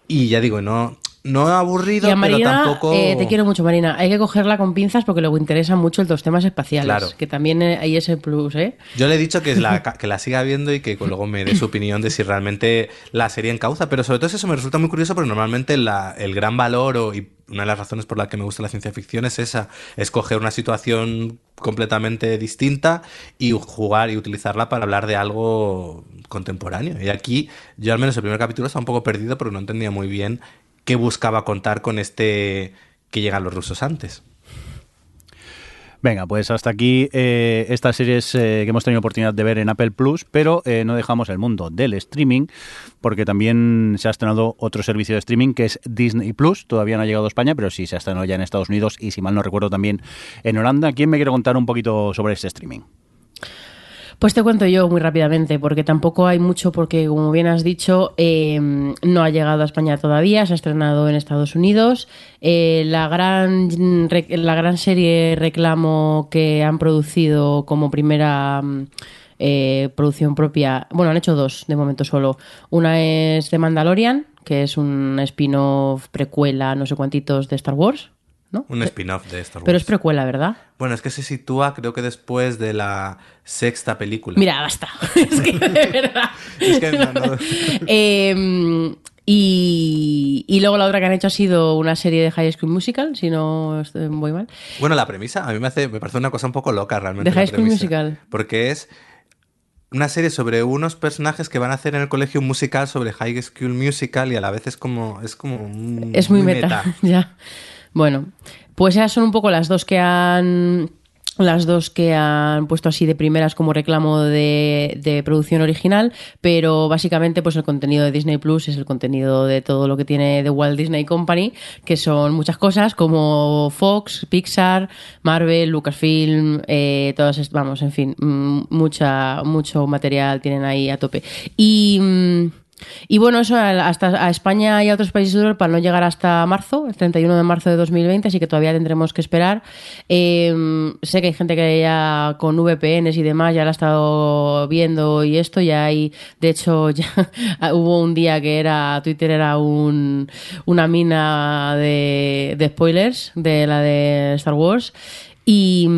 Y ya digo, no, no aburrido, Y a Marina, pero tampoco... eh, te quiero mucho, Marina. Hay que cogerla con pinzas porque luego interesan mucho los temas espaciales. Claro. Que también eh, hay ese plus, ¿eh? Yo le he dicho que la, que la siga viendo y que luego me dé su opinión de si realmente la serie encauza. Pero sobre todo eso me resulta muy curioso porque normalmente la- el gran valor o, y una de las razones por la que me gusta la ciencia ficción es esa, es coger una situación completamente distinta y jugar y utilizarla para hablar de algo contemporáneo. Y aquí yo al menos el primer capítulo estaba un poco perdido porque no entendía muy bien qué buscaba contar con este que llegan los rusos antes. Venga, pues hasta aquí eh, estas series eh, que hemos tenido oportunidad de ver en Apple Plus, pero eh, no dejamos el mundo del streaming, porque también se ha estrenado otro servicio de streaming que es Disney Plus. Todavía no ha llegado a España, pero sí se ha estrenado ya en Estados Unidos y, si mal no recuerdo, también en Holanda. ¿Quién me quiere contar un poquito sobre este streaming? Pues te cuento yo muy rápidamente, porque tampoco hay mucho, porque como bien has dicho, eh, no ha llegado a España todavía, se ha estrenado en Estados Unidos. Eh, la, gran, la gran serie reclamo que han producido como primera mm, eh, producción propia, bueno, han hecho dos de momento solo. Una es The Mandalorian, que es un spin-off precuela, no sé cuántitos de Star Wars, ¿no? Un spin-off de Star Wars. Pero es precuela, ¿verdad? Bueno, es que se sitúa creo que después de la sexta película. Mira, basta. es que de verdad. Es que no, no. Eh, y, y luego la otra que han hecho ha sido una serie de High School Musical, si no muy mal. Bueno, la premisa a mí me, hace, me parece una cosa un poco loca realmente. ¿De High School premisa. Musical? Porque es una serie sobre unos personajes que van a hacer en el colegio un musical sobre High School Musical y a la vez es como... Es, como un- Es muy, meta. ya. Bueno, pues esas son un poco las dos que han. Las dos que han puesto así de primeras como reclamo de, producción original, pero básicamente pues el contenido de Disney Plus es el contenido de todo lo que tiene The Walt Disney Company, que son muchas cosas como Fox, Pixar, Marvel, Lucasfilm, eh, todas, vamos, en fin, mm, mucha, mucho material tienen ahí a tope. Y... mm, Y bueno, eso hasta a España y a otros países de Europa no llegar hasta marzo, el 31 de marzo de 2020, así que todavía tendremos que esperar. Eh, sé que hay gente que ya con VPNs y demás ya la ha estado viendo y esto, ya hay, de hecho, ya hubo un día que era, Twitter era un, una mina de, de spoilers de la de Star Wars. Y.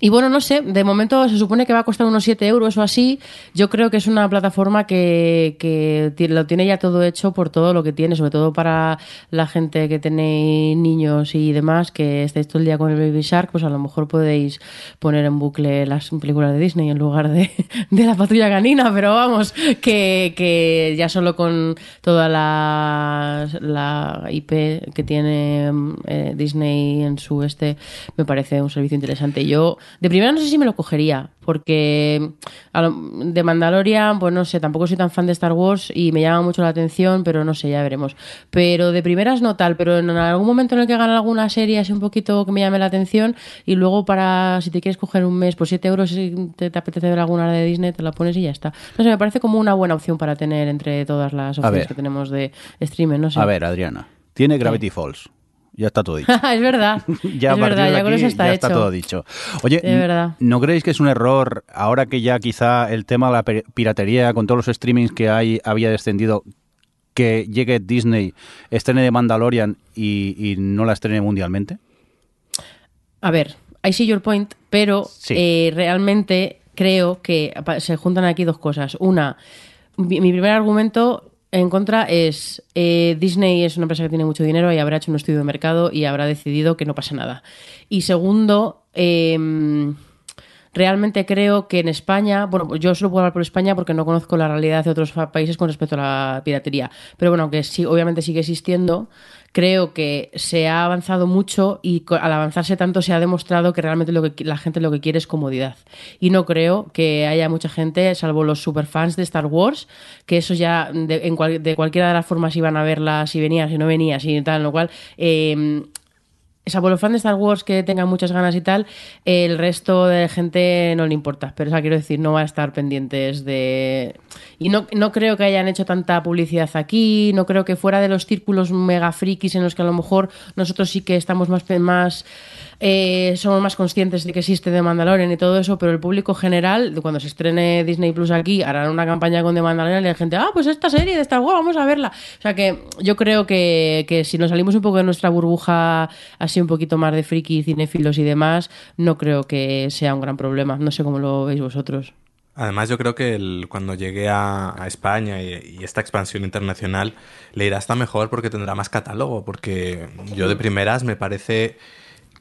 Y bueno, no sé, de momento se supone que va a costar unos 7 euros o así. Yo creo que es una plataforma que, que lo tiene ya todo hecho por todo lo que tiene, sobre todo para la gente que tenéis niños y demás, que estáis todo el día con el Baby Shark, pues a lo mejor podéis poner en bucle las películas de Disney en lugar de, de la patrulla canina, pero vamos, que, que ya solo con toda la, la IP que tiene eh, Disney en su este, me parece un servicio interesante. Yo de primera no sé si me lo cogería, porque de Mandalorian, pues no sé, tampoco soy tan fan de Star Wars y me llama mucho la atención, pero no sé, ya veremos. Pero de primeras no tal, pero en algún momento en el que hagan alguna serie así un poquito que me llame la atención y luego para, si te quieres coger un mes por 7 euros, si te, apetece ver alguna de Disney, te la pones y ya está. No sé, me parece como una buena opción para tener entre todas las opciones que tenemos de streaming, no sé. A ver, Adriana, tiene Gravity Falls. Ya está todo dicho. es verdad. ya es verdad, ya con eso está, ya hecho. está todo dicho. Oye. ¿no creéis que es un error ahora que ya quizá el tema de la piratería con todos los streamings que hay había descendido que llegue Disney, estrene de Mandalorian y, no la estrene mundialmente? A ver, I see your point, pero eh, realmente creo que se juntan aquí dos cosas. Una, mi primer argumento en contra es eh, Disney es una empresa que tiene mucho dinero y habrá hecho un estudio de mercado y habrá decidido que no pasa nada. Y segundo, em, realmente creo que en España, bueno, yo solo puedo hablar por España porque no conozco la realidad de otros países con respecto a la piratería, pero bueno, que sí, obviamente sigue existiendo, creo que se ha avanzado mucho y al avanzarse tanto se ha demostrado que realmente lo que la gente lo que quiere es comodidad. Y no creo que haya mucha gente, salvo los superfans de Star Wars, que eso ya de, en de cualquiera de las formas iban a verla si venía, si no venía, si tal, lo cual eh, salvo los fans de Star Wars que tengan muchas ganas y tal, el resto de gente no le importa. Pero, o sea, quiero decir, no va a estar pendientes de. Y no, no creo que hayan hecho tanta publicidad aquí, no creo que fuera de los círculos mega frikis en los que a lo mejor nosotros sí que estamos más. más eh, somos más conscientes de que existe The Mandalorian y todo eso, pero el público general, cuando se estrene Disney Plus aquí, harán una campaña con The Mandalorian y la gente, ah, pues esta serie de Star Wars, vamos a verla. O sea que yo creo que, que si nos salimos un poco de nuestra burbuja así un poquito más de friki, cinéfilos y demás, no creo que sea un gran problema. No sé cómo lo veis vosotros. Además, yo creo que cuando llegue a, España y, esta expansión internacional le irá hasta mejor porque tendrá más catálogo. Porque yo de primeras me parece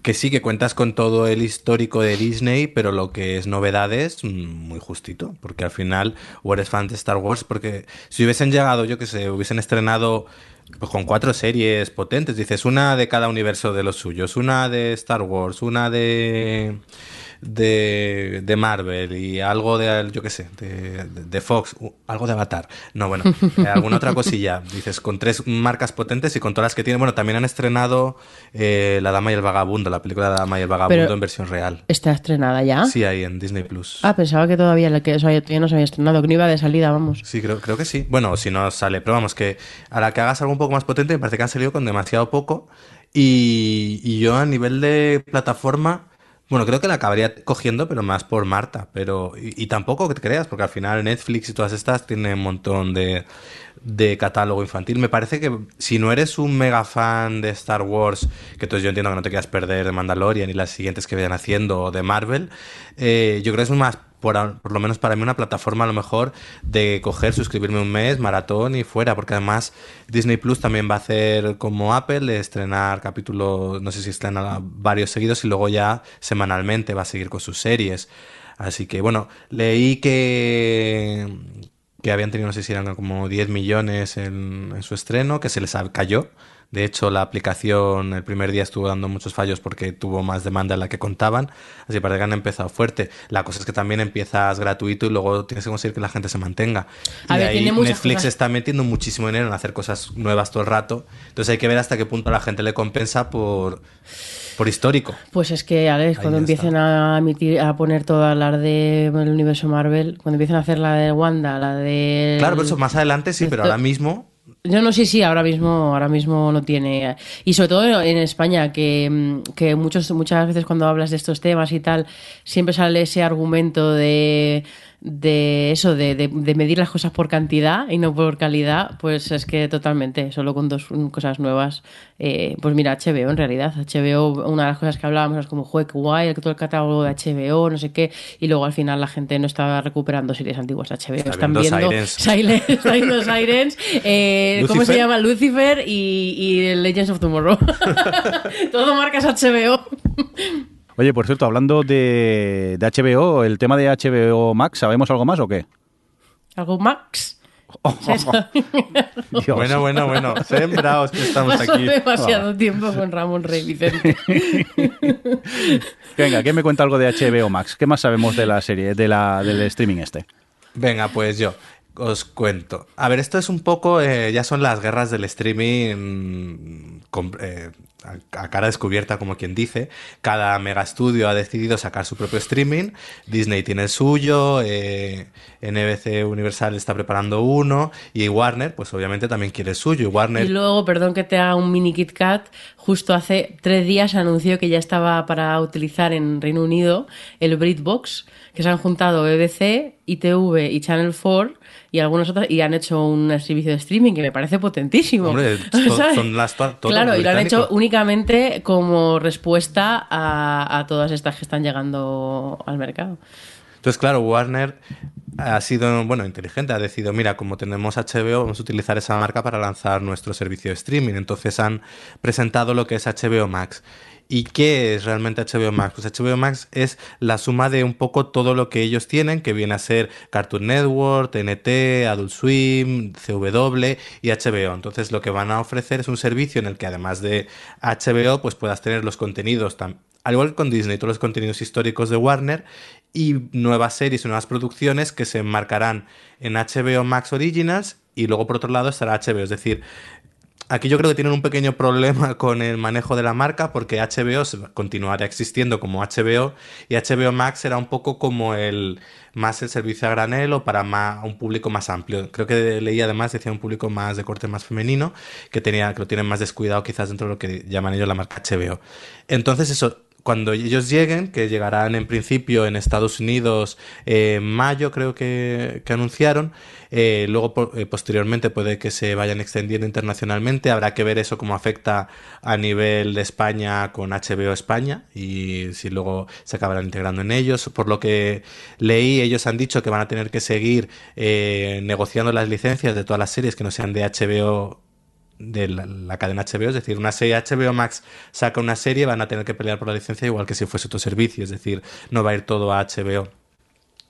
que sí, que cuentas con todo el histórico de Disney, pero lo que es novedades, mm, muy justito. Porque al final, o eres fan de Star Wars, porque si hubiesen llegado, yo que sé, hubiesen estrenado pues, con cuatro series potentes, dices, una de cada universo de los suyos, una de Star Wars, una de de, de Marvel y algo de, yo qué sé, de, de, Fox, algo de Avatar. No, bueno, eh, alguna otra cosilla. Dices, con tres marcas potentes y con todas las que tienen. Bueno, también han estrenado eh, La Dama y el Vagabundo, la película de La Dama y el Vagabundo en versión real. ¿Está estrenada ya? Sí, ahí en Disney Plus. Ah, pensaba que todavía, que, o todavía no se había estrenado, que no iba de salida, vamos. Sí, creo, creo que sí. Bueno, si no sale, pero vamos, que a la que hagas algo un poco más potente, me parece que han salido con demasiado poco. Y, y yo a nivel de plataforma bueno, creo que la acabaría cogiendo, pero más por Marta. Pero, y, tampoco que te creas, porque al final Netflix y todas estas tienen un montón de, de catálogo infantil. Me parece que si no eres un mega fan de Star Wars, que entonces yo entiendo que no te quieras perder de Mandalorian y las siguientes que vayan haciendo, o de Marvel, eh, yo creo que es más por, por, lo menos para mí, una plataforma a lo mejor de coger, suscribirme un mes, maratón y fuera, porque además Disney Plus también va a hacer como Apple, estrenar capítulos, no sé si estrena varios seguidos y luego ya semanalmente va a seguir con sus series. Así que bueno, leí que, que habían tenido, no sé si eran como 10 millones en, en su estreno, que se les cayó De hecho, la aplicación el primer día estuvo dando muchos fallos porque tuvo más demanda de la que contaban. Así parece que han empezado fuerte. La cosa es que también empiezas gratuito y luego tienes que conseguir que la gente se mantenga. A y ver, ahí Netflix cosas. está metiendo muchísimo dinero en hacer cosas nuevas todo el rato. Entonces hay que ver hasta qué punto la gente le compensa por, por histórico. Pues es que, Alex, Ahí cuando está. empiecen a emitir, a poner todas las del universo Marvel, cuando empiecen a hacer la de Wanda, la de. Claro, pero eso más adelante sí, pero ahora mismo Yo no sé si ahora mismo, ahora mismo no tiene. Y sobre todo en España, que, que muchos, muchas veces cuando hablas de estos temas y tal, siempre sale ese argumento de, de eso, de, de- de medir las cosas por cantidad y no por calidad, pues es que totalmente, solo con dos cosas nuevas. eh, pues mira, HBO en realidad. HBO, una de las cosas que hablábamos es como, qué guay, todo el catálogo de HBO, no sé qué, y luego al final la gente no estaba recuperando series antiguas de HBO. Está Están viendo Sirens. Silence, viendo Sirens, eh, ¿cómo se llama? Lucifer y, y Legends of Tomorrow. Todo marcas HBO. Oye, por cierto, hablando de, de HBO, el tema de HBO Max, ¿sabemos algo más o qué? ¿Algo Max? Bueno, bueno, bueno. Sembraos que estamos Paso aquí. demasiado tiempo con Ramón Rey Vicente. Venga, ¿qué me cuenta algo de HBO Max? ¿Qué más sabemos de la serie, de la, del streaming este? Venga, pues yo os cuento. A ver, esto es un poco, eh, ya son las guerras del streaming mm, con- eh, a, cara descubierta, como quien dice. Cada mega estudio ha decidido sacar su propio streaming. Disney tiene el suyo, eh, NBC Universal está preparando uno y Warner, pues obviamente también quiere el suyo. Y Warner Y luego, perdón que te haga un mini Kit Kat, justo hace tres días anunció que ya estaba para utilizar en Reino Unido el BritBox, que se han juntado BBC, ITV y Channel 4 y algunos otros y han hecho un servicio de streaming que me parece potentísimo. Hombre, ¿Sabes? son las Claro, y lo han hecho únicamente como respuesta a, a todas estas que están llegando al mercado. Entonces, claro, Warner ha sido, bueno, inteligente, ha decidido, mira, como tenemos HBO, vamos a utilizar esa marca para lanzar nuestro servicio de streaming. Entonces han presentado lo que es HBO Max. ¿Y qué es realmente HBO Max? Pues HBO Max es la suma de un poco todo lo que ellos tienen, que viene a ser Cartoon Network, TNT, Adult Swim, CW y HBO. Entonces lo que van a ofrecer es un servicio en el que además de HBO, pues puedas tener los contenidos, tam- al igual que con Disney, todos los contenidos históricos de Warner y nuevas series nuevas producciones que se enmarcarán en HBO Max Originals y luego por otro lado estará HBO. Es decir, Aquí yo creo que tienen un pequeño problema con el manejo de la marca porque HBO continuará existiendo como HBO y HBO Max será un poco como el más el servicio a granel o para un público más amplio. Creo que leí además decía un público más de corte más femenino que tenía que lo tienen más descuidado quizás dentro de lo que llaman ellos la marca HBO. Entonces eso cuando ellos lleguen, que llegarán en principio en Estados Unidos eh, en mayo, creo que, anunciaron, eh, luego eh, posteriormente puede que se vayan extendiendo internacionalmente, habrá que ver eso cómo afecta a nivel de España con HBO España y si luego se acabarán integrando en ellos. Por lo que leí, ellos han dicho que van a tener que seguir negociando las licencias de todas las series que no sean de HBO de la, cadena HBO, es decir, una serie HBO Max saca una serie, van a tener que pelear por la licencia igual que si fuese otro servicio, es decir, no va a ir todo a HBO.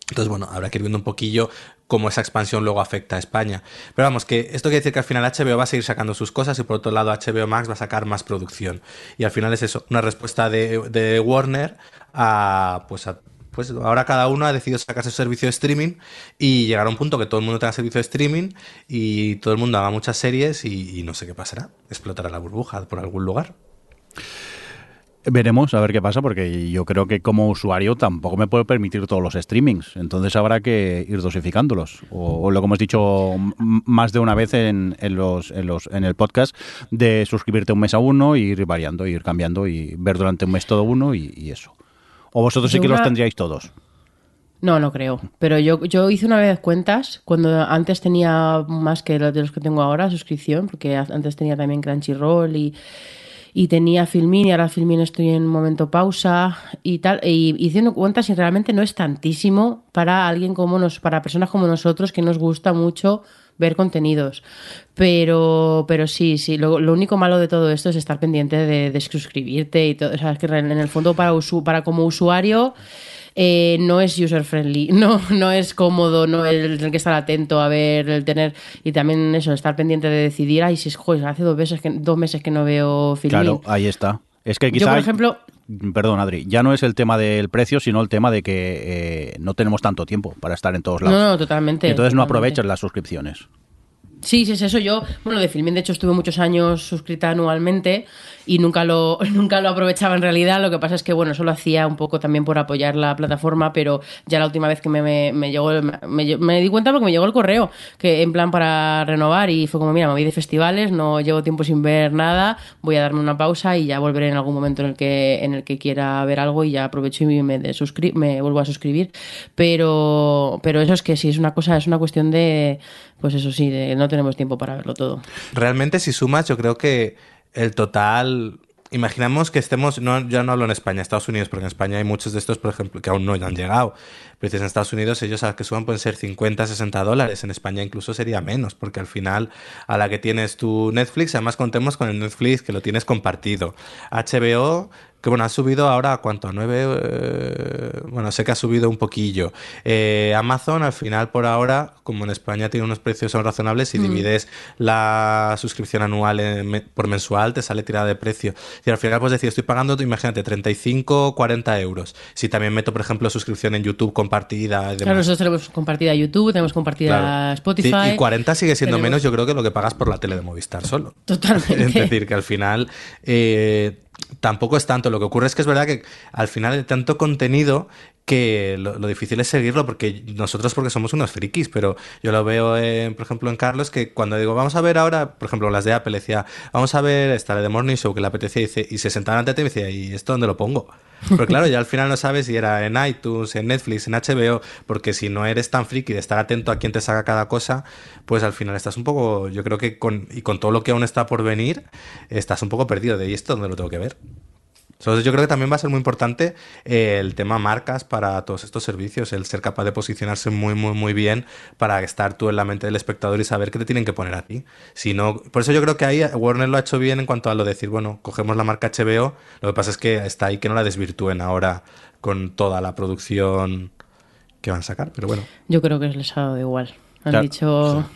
Entonces, bueno, habrá que ir viendo un poquillo cómo esa expansión luego afecta a España. Pero vamos, que esto quiere decir que al final HBO va a seguir sacando sus cosas y por otro lado HBO Max va a sacar más producción. Y al final es eso, una respuesta de, de Warner a, pues a pues ahora cada uno ha decidido sacar su servicio de streaming y llegar a un punto que todo el mundo tenga servicio de streaming y todo el mundo haga muchas series y, no sé qué pasará. Explotará la burbuja por algún lugar. Veremos a ver qué pasa, porque yo creo que como usuario tampoco me puedo permitir todos los streamings. Entonces habrá que ir dosificándolos. O, lo que hemos dicho más de una vez en, en los, en, los, en el podcast, de suscribirte un mes a uno, ir variando, ir cambiando y ver durante un mes todo uno y eso. O vosotros sí que los tendríais todos. No, no creo. Pero yo, yo hice una vez cuentas cuando antes tenía más que los de los que tengo ahora, suscripción, porque antes tenía también Crunchyroll y, y tenía Filmin y ahora Filmin estoy en un momento pausa y tal. Y haciendo cuentas y realmente no es tantísimo para alguien como nos, para personas como nosotros que nos gusta mucho ver contenidos. Pero, pero sí, sí, lo, lo único malo de todo esto es estar pendiente de, de suscribirte y todo. O sea, es que en el fondo para, usu- para como usuario eh, no es user friendly, no, no es cómodo, no el, el que estar atento a ver, el tener y también eso, estar pendiente de decidir, ay, si es joder, hace dos meses que, dos meses que no veo Filmin. Claro, ahí está. Es que quizá... Yo, por ejemplo, Perdón, Adri, ya no es el tema del precio, sino el tema de que eh, no tenemos tanto tiempo para estar en todos lados. no, no, totalmente. Entonces no aprovechas las suscripciones. Sí, sí, es eso. Yo, bueno, de Filmin, de hecho, estuve muchos años suscrita anualmente y nunca lo, nunca lo aprovechaba en realidad. Lo que pasa es que, bueno, eso lo hacía un poco también por apoyar la plataforma, pero ya la última vez que me, me, me llegó, me, di cuenta porque me llegó el correo, que en plan para renovar y fue como, mira, me voy de festivales, no llevo tiempo sin ver nada, voy a darme una pausa y ya volveré en algún momento en el que, en el que quiera ver algo y ya aprovecho y me, de suscri- me vuelvo a suscribir. Pero, pero eso es que sí, es una cosa, es una cuestión de, pues eso sí, de no tenemos tiempo para verlo todo. Realmente, si sumas, yo creo que el total. Imaginamos que estemos, no, ya no hablo en España, Estados Unidos, porque en España hay muchos de estos, por ejemplo, que aún no han llegado. Pero en Estados Unidos ellos a que suban pueden ser 50, 60 dólares. En España incluso sería menos, porque al final a la que tienes tu Netflix, además contemos con el Netflix que lo tienes compartido. HBO, que bueno, ha subido ahora a cuánto, a 9, eh, bueno, sé que ha subido un poquillo. Eh, Amazon al final por ahora, como en España tiene unos precios son razonables, si divides la suscripción anual en por mensual, te sale tirada de precio. Y al final, pues decir, estoy pagando, imagínate, 35, 40 euros. Si también meto, por ejemplo, suscripción en YouTube compartida y demás. Claro, nosotros tenemos compartida YouTube, tenemos compartida Claro. Spotify. Sí, Y 40 sigue siendo tenemos- menos, yo creo, que lo que pagas por la tele de Movistar solo. Totalmente. Es decir, que al final eh, tampoco es tanto. Lo que ocurre es que es verdad que al final hay tanto contenido que lo, difícil es seguirlo, porque nosotros porque somos unos frikis, pero yo lo veo, en, por ejemplo, en Carlos, que cuando digo, vamos a ver ahora, por ejemplo, las de Apple, decía, vamos a ver esta de Morning Show, que le apetecía, y, dice, y se sentaban ante ti y me decía, ¿y esto dónde lo pongo? Pero claro, ya al final no sabes si era en iTunes, en Netflix, en HBO, porque si no eres tan friki de estar atento a quién te saca cada cosa, pues al final estás un poco, yo creo que con, y con todo lo que aún está por venir, estás un poco perdido de ¿y esto dónde lo tengo que ver? Entonces yo creo que también va a ser muy importante eh, el tema marcas para todos estos servicios, el ser capaz de posicionarse muy, muy, muy bien para estar tú en la mente del espectador y saber qué te tienen que poner a ti. Si no, por eso yo creo que ahí Warner lo ha hecho bien en cuanto a lo de decir, bueno, cogemos la marca HBO, lo que pasa es que está ahí que no la desvirtúen ahora con toda la producción que van a sacar, pero bueno. Yo creo que les ha dado igual. Han Claro, dicho,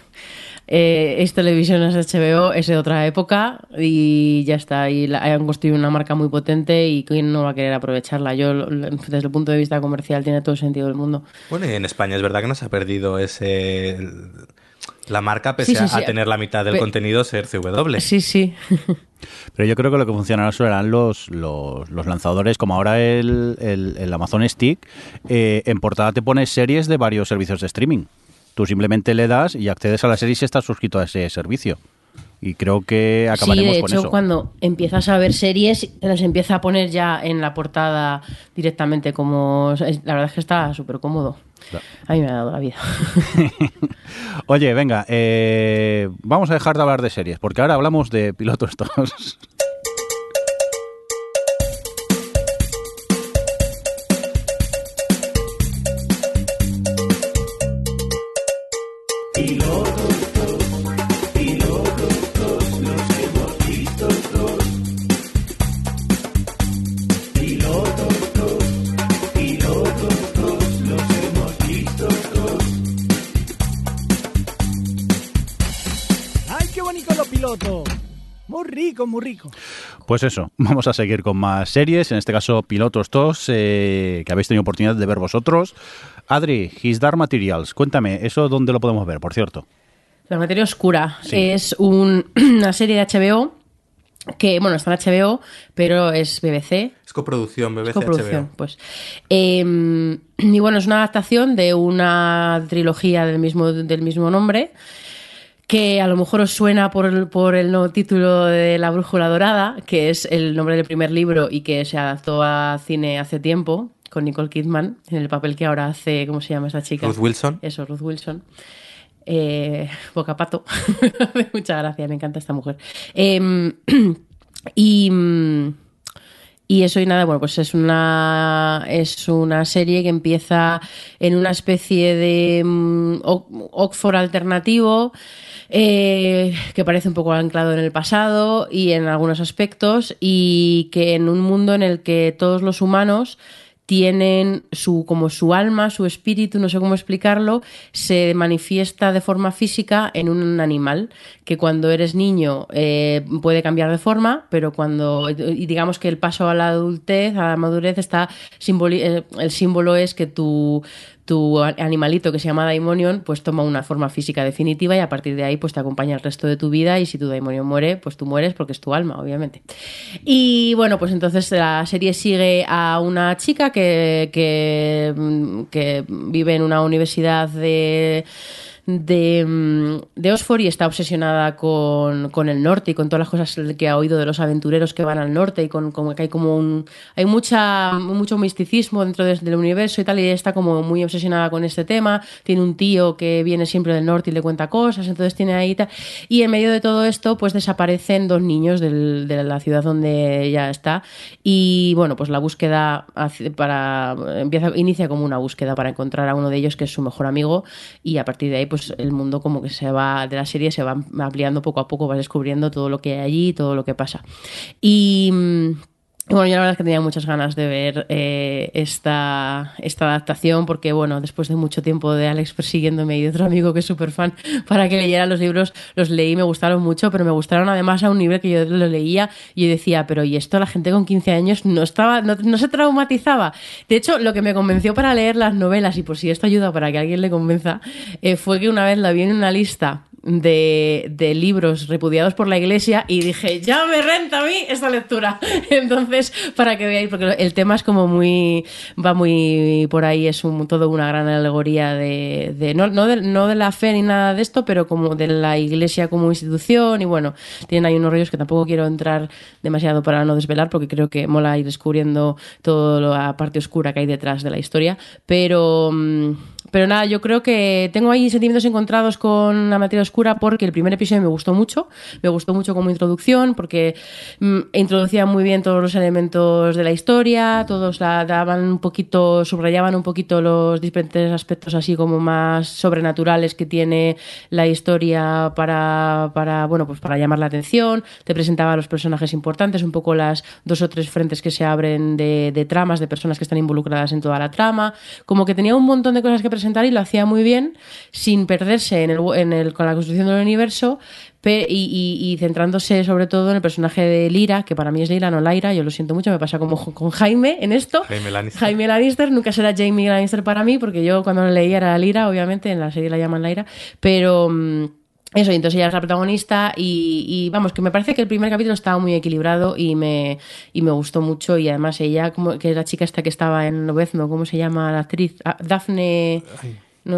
eh, es televisión, es HBO, es de otra época y ya está. Y la- han construido una marca muy potente y quién no va a querer aprovecharla. Yo, desde el punto de vista comercial, tiene todo el sentido del mundo. Bueno, y en España es verdad que no se ha perdido ese... La marca, pese Sí, sí, a- sí. a tener la mitad del Pe- contenido ser CW. Sí, sí. Pero yo creo que lo que funcionará serán los, los, los lanzadores, como ahora el, el, el Amazon Stick, eh, en portada te pones series de varios servicios de streaming. Tú simplemente le das y accedes a la serie si estás suscrito a ese servicio. Y creo que Sí, acabaremos de con hecho, eso. cuando empiezas a ver series, te las empieza a poner ya en la portada directamente. como La verdad es que está súper cómodo. Claro. A mí me ha dado la vida. Oye, venga, eh, vamos a dejar de hablar de series, porque ahora hablamos de pilotos todos. Muy rico. Pues eso, vamos a seguir con más series, en este caso Pilotos 2, eh, que habéis tenido oportunidad de ver vosotros. Adri, His Dark Materials, cuéntame, ¿eso dónde lo podemos ver, por cierto? La materia oscura Sí. es un- una serie de HBO que, bueno, está en HBO, pero es BBC. Es coproducción, BBC Es coproducción, HBO. pues. Eh, y bueno, es una adaptación de una trilogía del mismo, del mismo nombre que a lo mejor os suena por el, por el nuevo título de La Brújula Dorada, que es el nombre del primer libro y que se adaptó a cine hace tiempo con Nicole Kidman, en el papel que ahora hace, ¿cómo se llama esta chica? Ruth Wilson. Eso, Ruth Wilson. Eh, Bocapato. Muchas gracias, me encanta esta mujer. Eh, y, y eso y nada, bueno, pues es una, es una serie que empieza en una especie de mm, Oxford alternativo. Eh, que parece un poco anclado en el pasado y en algunos aspectos y que en un mundo en el que todos los humanos tienen su, como su alma, su espíritu, no sé cómo explicarlo, se manifiesta de forma física en un animal, que cuando eres niño eh, puede cambiar de forma, pero cuando, y digamos que el paso a la adultez, a la madurez, está eh, el símbolo es que tu, tu animalito que se llama Daimonion pues toma una forma física definitiva y a partir de ahí pues te acompaña el resto de tu vida y si tu Daimonion muere pues tú mueres porque es tu alma obviamente. Y bueno pues entonces la serie sigue a una chica que, que, que vive en una universidad de de, mm, de y está obsesionada con, con, el norte y con todas las cosas que ha oído de los aventureros que van al norte y con, que hay como un hay mucha mucho misticismo dentro del universo y tal y está como muy obsesionada con este tema. Tiene un tío que viene siempre del norte y le cuenta cosas entonces tiene ahí tal. Y en medio de todo esto pues desaparecen dos niños de la ciudad donde ella está. Y bueno pues la búsqueda para empieza inicia como una búsqueda para encontrar a uno de ellos que es su mejor amigo y a partir de ahí pues el mundo como que se va, de la serie se va ampliando poco a poco, vas descubriendo todo lo que hay allí, todo lo que pasa. Y mm, bueno, yo la verdad es que tenía muchas ganas de ver eh, esta, esta adaptación porque, bueno, después de mucho tiempo de Alex persiguiéndome y de otro amigo que es súper fan para que leyera los libros, los leí, me gustaron mucho, pero me gustaron además a un nivel que yo lo leía y decía, pero ¿y esto la gente con 15 años no, estaba, no, se traumatizaba? De hecho, lo que me convenció para leer las novelas, y por si esto ayuda para que alguien le convenza, eh, fue que una vez la vi en una lista de, de, libros repudiados por la iglesia y dije, ya me renta a mí esta lectura. Entonces, para que veáis, porque el tema es como muy, va muy por ahí, es un, todo una gran alegoría de, no, no, de, no de la fe ni nada de esto, pero como de la iglesia como institución y bueno, tienen ahí unos rollos que tampoco quiero entrar demasiado para no desvelar porque creo que mola ir descubriendo toda la parte oscura que hay detrás de la historia, pero... Mm, pero nada, yo creo que tengo ahí sentimientos encontrados con la materia oscura porque el primer episodio me gustó mucho, me gustó mucho como introducción porque mm, introducía muy bien todos los elementos de la historia, todos la daban un poquito, subrayaban un poquito los diferentes aspectos así como más sobrenaturales que tiene la historia para, para bueno, pues para llamar la atención, te presentaba a los personajes importantes, un poco las dos o tres frentes que se abren de, de tramas, de personas que están involucradas en toda la trama, como que tenía un montón de cosas que presentar y lo hacía muy bien, sin perderse en el, en el, con la construcción del universo y, y, centrándose sobre todo en el personaje de Lira, que para mí es Lira, no Laira, yo lo siento mucho, me pasa como con Jaime en esto. Jaime Lannister. Jaime Lannister, nunca será Jamie Lannister para mí, porque yo cuando lo leía era Lira, obviamente, en la serie la llaman Laira, pero... Eso, y entonces ella es la protagonista y, vamos, que me parece que el primer capítulo estaba muy equilibrado y me, y me gustó mucho y además ella, como que es la chica esta que estaba en Lobezno, ¿cómo se llama la actriz? Ah, Daphne...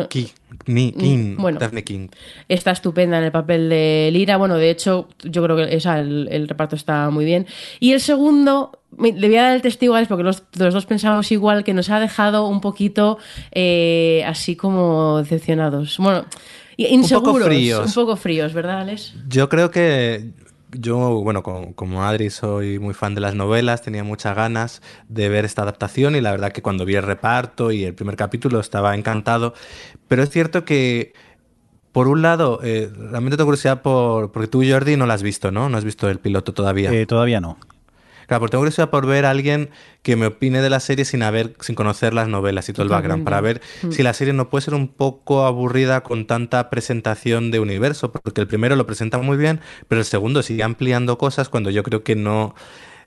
King, mm, bueno, Daphne King. Está estupenda en el papel de Lira. Bueno, de hecho, yo creo que esa, el, reparto está muy bien. Y el segundo, le voy a dar el testigo a él porque los, dos pensamos igual, que nos ha dejado un poquito eh, así como decepcionados. Bueno, Inseguros, un poco fríos. Un poco fríos, ¿verdad, Alex? Yo creo que yo, bueno, como, Adri soy muy fan de las novelas, tenía muchas ganas de ver esta adaptación y la verdad que cuando vi el reparto y el primer capítulo estaba encantado, pero es cierto que... Por un lado, eh, realmente tengo curiosidad por, porque tú, Jordi, no lo has visto, ¿no? No has visto el piloto todavía. Eh, todavía no. Claro, porque tengo curiosidad por ver a alguien que me opine de la serie sin haber, sin conocer las novelas y todo el background, para ver mm. si la serie no puede ser un poco aburrida con tanta presentación de universo, porque el primero lo presenta muy bien, pero el segundo sigue ampliando cosas cuando yo creo que no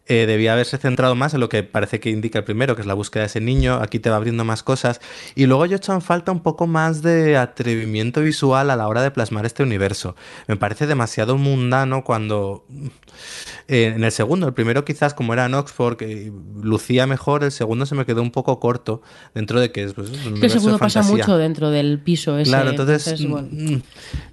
eh, debía haberse centrado más en lo que parece que indica el primero, que es la búsqueda de ese niño. Aquí te va abriendo más cosas. Y luego yo he hecho en falta un poco más de atrevimiento visual a la hora de plasmar este universo. Me parece demasiado mundano cuando eh, en el segundo, el primero quizás como era en Oxford, que lucía mejor, el segundo se me quedó un poco corto dentro de que es pues, un El segundo pasa mucho dentro del piso ese. Claro, entonces, mm,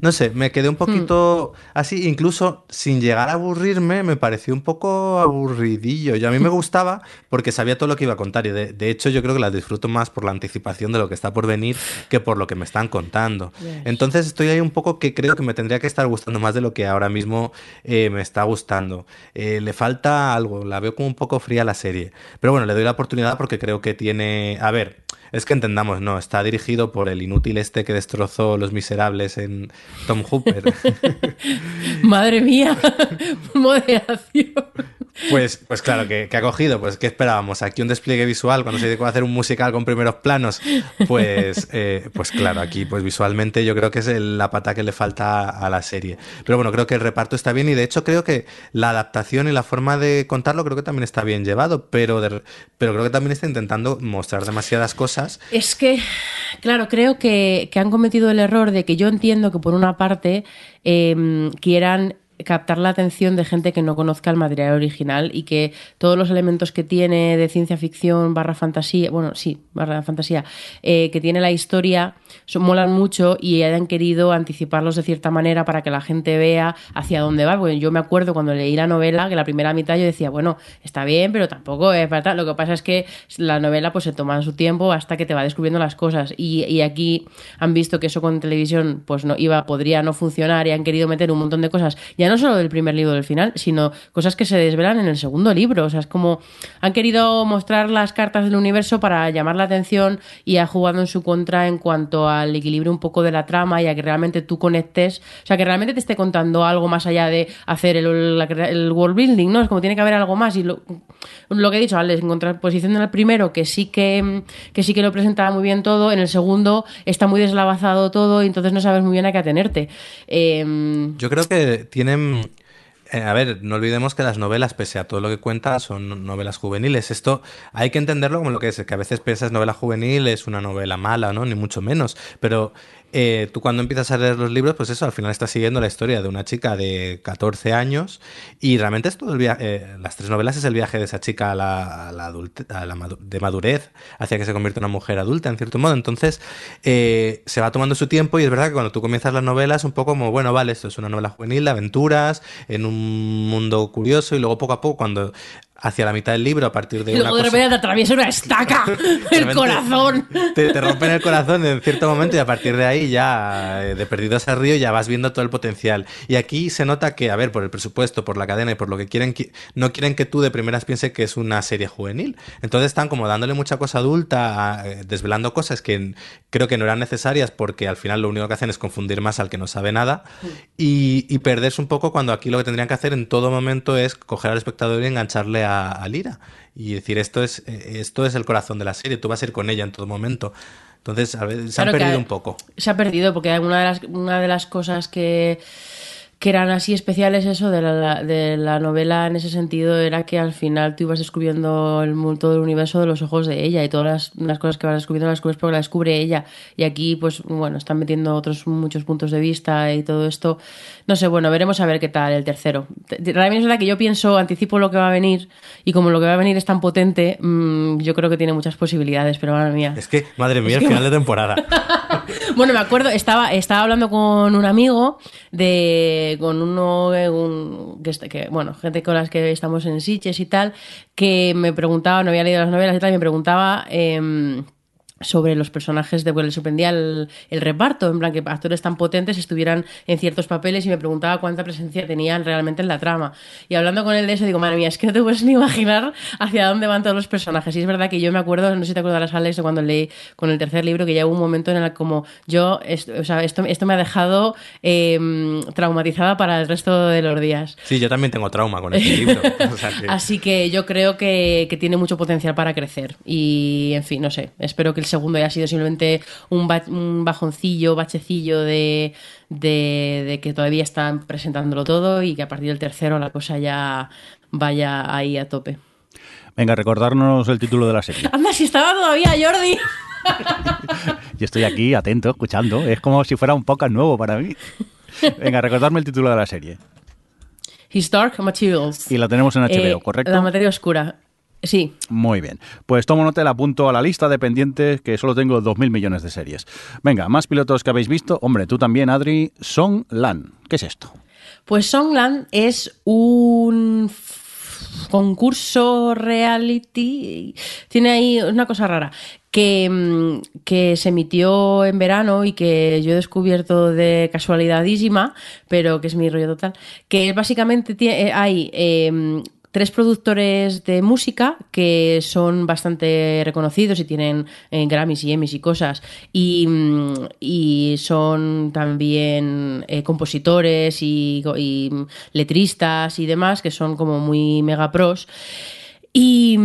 no sé, me quedé un poquito hmm. así, incluso sin llegar a aburrirme, me pareció un poco aburridillo. Y a mí me gustaba porque sabía todo lo que iba a contar y de, hecho yo creo que la disfruto más por la anticipación de lo que está por venir que por lo que me están contando. Entonces estoy ahí un poco que creo que me tendría que estar gustando más de lo que ahora mismo eh, me está gustando. Eh, le falta algo, la veo como un poco fría la serie. Pero bueno, le doy la oportunidad porque creo que tiene... A ver, es que entendamos, no, está dirigido por el inútil este que destrozó Los Miserables en Tom Hooper. Madre mía, moderación. Pues, pues claro, que, ha cogido, pues ¿qué esperábamos? Aquí un despliegue visual cuando se dedicó a hacer un musical con primeros planos. Pues, eh, pues claro, aquí pues visualmente yo creo que es la pata que le falta a la serie. Pero bueno, creo que el reparto está bien y de hecho creo que la adaptación y la forma de contarlo creo que también está bien llevado, pero, pero creo que también está intentando mostrar demasiadas cosas. Es que, claro, creo que, han cometido el error de que yo entiendo que por una parte em, quieran captar la atención de gente que no conozca el material original y que todos los elementos que tiene de ciencia ficción barra fantasía, bueno, sí, barra fantasía, eh, que tiene la historia, son, molan mucho y hayan querido anticiparlos de cierta manera para que la gente vea hacia dónde va. Porque yo me acuerdo cuando leí la novela que la primera mitad yo decía, bueno, está bien, pero tampoco es para Lo que pasa es que la novela pues se toma su tiempo hasta que te va descubriendo las cosas y, y aquí han visto que eso con televisión pues no iba, podría no funcionar y han querido meter un montón de cosas. Ya no solo del primer libro del final, sino cosas que se desvelan en el segundo libro. O sea, es como han querido mostrar las cartas del universo para llamar la atención y ha jugado en su contra en cuanto al equilibrio un poco de la trama y a que realmente tú conectes, o sea, que realmente te esté contando algo más allá de hacer el, world building, ¿no? Es como tiene que haber algo más y lo, que he dicho, Alex, en contraposición del primero, que sí que, que sí que lo presentaba muy bien todo, en el segundo está muy deslavazado todo y entonces no sabes muy bien a qué atenerte. Em, Yo creo que eh, a ver, no olvidemos que las novelas, pese a todo lo que cuenta, son novelas juveniles. Esto hay que entenderlo como lo que es, que a veces piensas novela juvenil es una novela mala, ¿no? Ni mucho menos. Pero eh, tú cuando empiezas a leer los libros, pues eso, al final estás siguiendo la historia de una chica de 14 años y realmente es todo el viaje, eh, las tres novelas es el viaje de esa chica a la, a la, de madurez hacia que se convierte en una mujer adulta, en cierto modo. Entonces, eh, se va tomando su tiempo y es verdad que cuando tú comienzas las novelas, un poco como, bueno, vale, esto es una novela juvenil de aventuras, en un mundo curioso y luego poco a poco cuando hacia la mitad del libro a partir de y luego de repente te atraviesa una estaca el corazón. te, te, rompen el corazón en cierto momento y a partir de ahí ya eh, de perdidos al río ya vas viendo todo el potencial. Y aquí se nota que a ver por el presupuesto por la cadena y por lo que quieren no quieren que tú de primeras pienses que es una serie juvenil. Entonces están como dándole mucha cosa adulta eh, desvelando cosas que creo que no eran necesarias porque al final lo único que hacen es confundir más al que no sabe nada. Y, y perderse un poco cuando aquí lo que tendrían que hacer en todo momento es coger al espectador y engancharle a a, Lira y decir esto es, esto es el corazón de la serie, tú vas a ir con ella en todo momento. Entonces, a ver, se han perdido un poco. Se ha perdido porque una de las, una de las cosas que que eran así especiales eso de la, de la novela en ese sentido era que al final tú ibas descubriendo el, todo el universo de los ojos de ella y todas las, cosas que vas descubriendo las descubres porque la descubre ella. Y aquí pues bueno están metiendo otros muchos puntos de vista y todo esto. No sé bueno veremos a ver qué tal el tercero. Realmente es verdad que yo pienso anticipo lo que va a venir y como lo que va a venir es tan potente mmm, yo creo que tiene muchas posibilidades pero madre mía. Es que madre mía el final de temporada bueno me acuerdo estaba estaba hablando con un amigo de con uno, un, que, bueno, gente con las que estamos en Sitges y tal, que me preguntaba, no había leído las novelas y tal, y me preguntaba... Eh, sobre los personajes de bueno, le sorprendía el, reparto, en plan que actores tan potentes estuvieran en ciertos papeles y me preguntaba cuánta presencia tenían realmente en la trama. Y hablando con él de eso, digo, madre mía, es que no te puedes ni imaginar hacia dónde van todos los personajes. Y es verdad que yo me acuerdo, no sé si te acuerdas, Alex, cuando leí con el tercer libro, que ya hubo un momento en el que como yo, esto, o sea, esto, esto me ha dejado em, traumatizada para el resto de los días. Sí, yo también tengo trauma con este libro. Así que yo creo que, que tiene mucho potencial para crecer. Y, en fin, no sé, espero que el segundo ya ha sido simplemente un, un bajoncillo, bachecillo de, de, que todavía están presentándolo todo y que a partir del tercero la cosa ya vaya ahí a tope. Venga, recordarnos el título de la serie. Anda, si estaba todavía, Jordi. Yo estoy aquí atento, escuchando. Es como si fuera un podcast nuevo para mí. Venga, recordarme el título de la serie. His Dark Materials. Y la tenemos en HBO, eh, ¿correcto? La materia oscura. Sí. Muy bien. Pues tomo nota y la apunto a la lista de pendientes que solo tengo 2.000 millones de series. Venga, más pilotos que habéis visto. Hombre, tú también, Adri. Song Lan. ¿Qué es esto? Pues Song Lan es un concurso reality. Tiene ahí una cosa rara. Que, mm, que, se emitió en verano y que yo he descubierto de casualidadísima, pero que es mi rollo total, que básicamente tiene, hay eh, tres productores de música que son bastante reconocidos y tienen eh, Grammys y Emmys y cosas. Y, mm, y son también eh, compositores y, y letristas y demás, que son como muy mega pros. Y.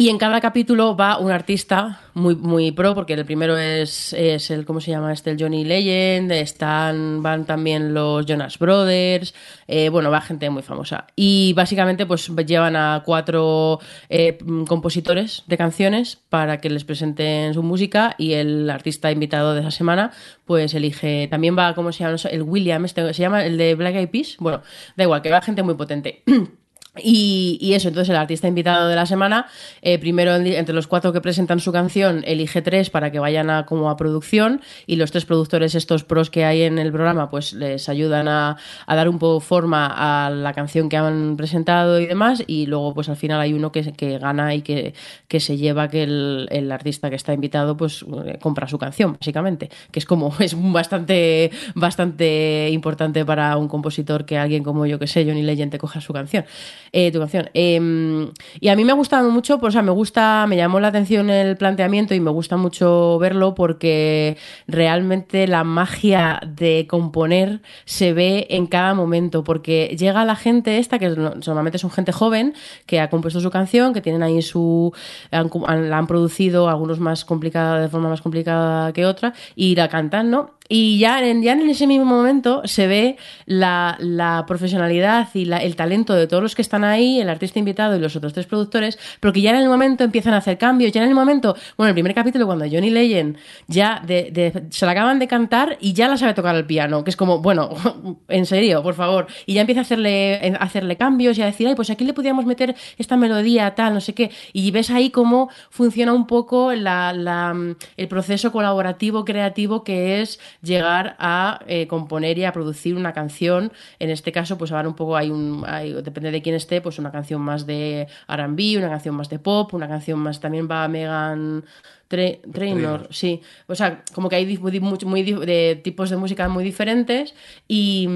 y en cada capítulo va un artista muy, muy pro, porque el primero es, es el, ¿cómo se llama este? El Johnny Legend, están, van también los Jonas Brothers, eh, bueno, va gente muy famosa. Y básicamente pues llevan a cuatro eh, compositores de canciones para que les presenten su música y el artista invitado de esa semana pues elige, también va, ¿cómo se llama? El William, este, se llama el de Black Eyed Peas, bueno, da igual, que va gente muy potente. Y, y eso, entonces el artista invitado de la semana, eh, primero en- entre los cuatro que presentan su canción, elige tres para que vayan a, como a producción y los tres productores, estos pros que hay en el programa, pues les ayudan a, dar un poco forma a la canción que han presentado y demás y luego pues al final hay uno que, que gana y que, que se lleva que el, el artista que está invitado pues eh, compra su canción, básicamente, que es como, es bastante, bastante importante para un compositor que alguien como yo que sé, Johnny Legend te coja su canción eh, tu canción. Eh, y a mí me ha gustado mucho, pues, o sea, me gusta, me llamó la atención el planteamiento y me gusta mucho verlo porque realmente la magia de componer se ve en cada momento, porque llega la gente esta, que no- normalmente son gente joven, que ha compuesto su canción, que tienen ahí su, han- la han producido, algunos más complicada, de forma más complicada que otra, y la cantan, ¿no? Y ya en, ya en ese mismo momento se ve la, la profesionalidad y la- el talento de todos los que están ahí, el artista invitado y los otros tres productores, porque ya en el momento empiezan a hacer cambios, ya en el momento, bueno, el primer capítulo cuando Johnny Legend ya de- se la acaban de cantar y ya la sabe tocar el piano, que es como, bueno, en serio, por favor, y ya empieza a hacerle, a hacerle cambios y a decir, ay, pues aquí le podíamos meter esta melodía, tal, no sé qué, y ves ahí cómo funciona un poco la, el proceso colaborativo, creativo que es llegar a eh, componer y a producir una canción. En este caso, pues ahora un poco hay un, hay- depende de quién esté, pues una canción más de R&B, una canción más de pop, una canción más, también va Megan Tra- Trainor, sí. O sea, como que hay muy, muy- de tipos de música muy diferentes y...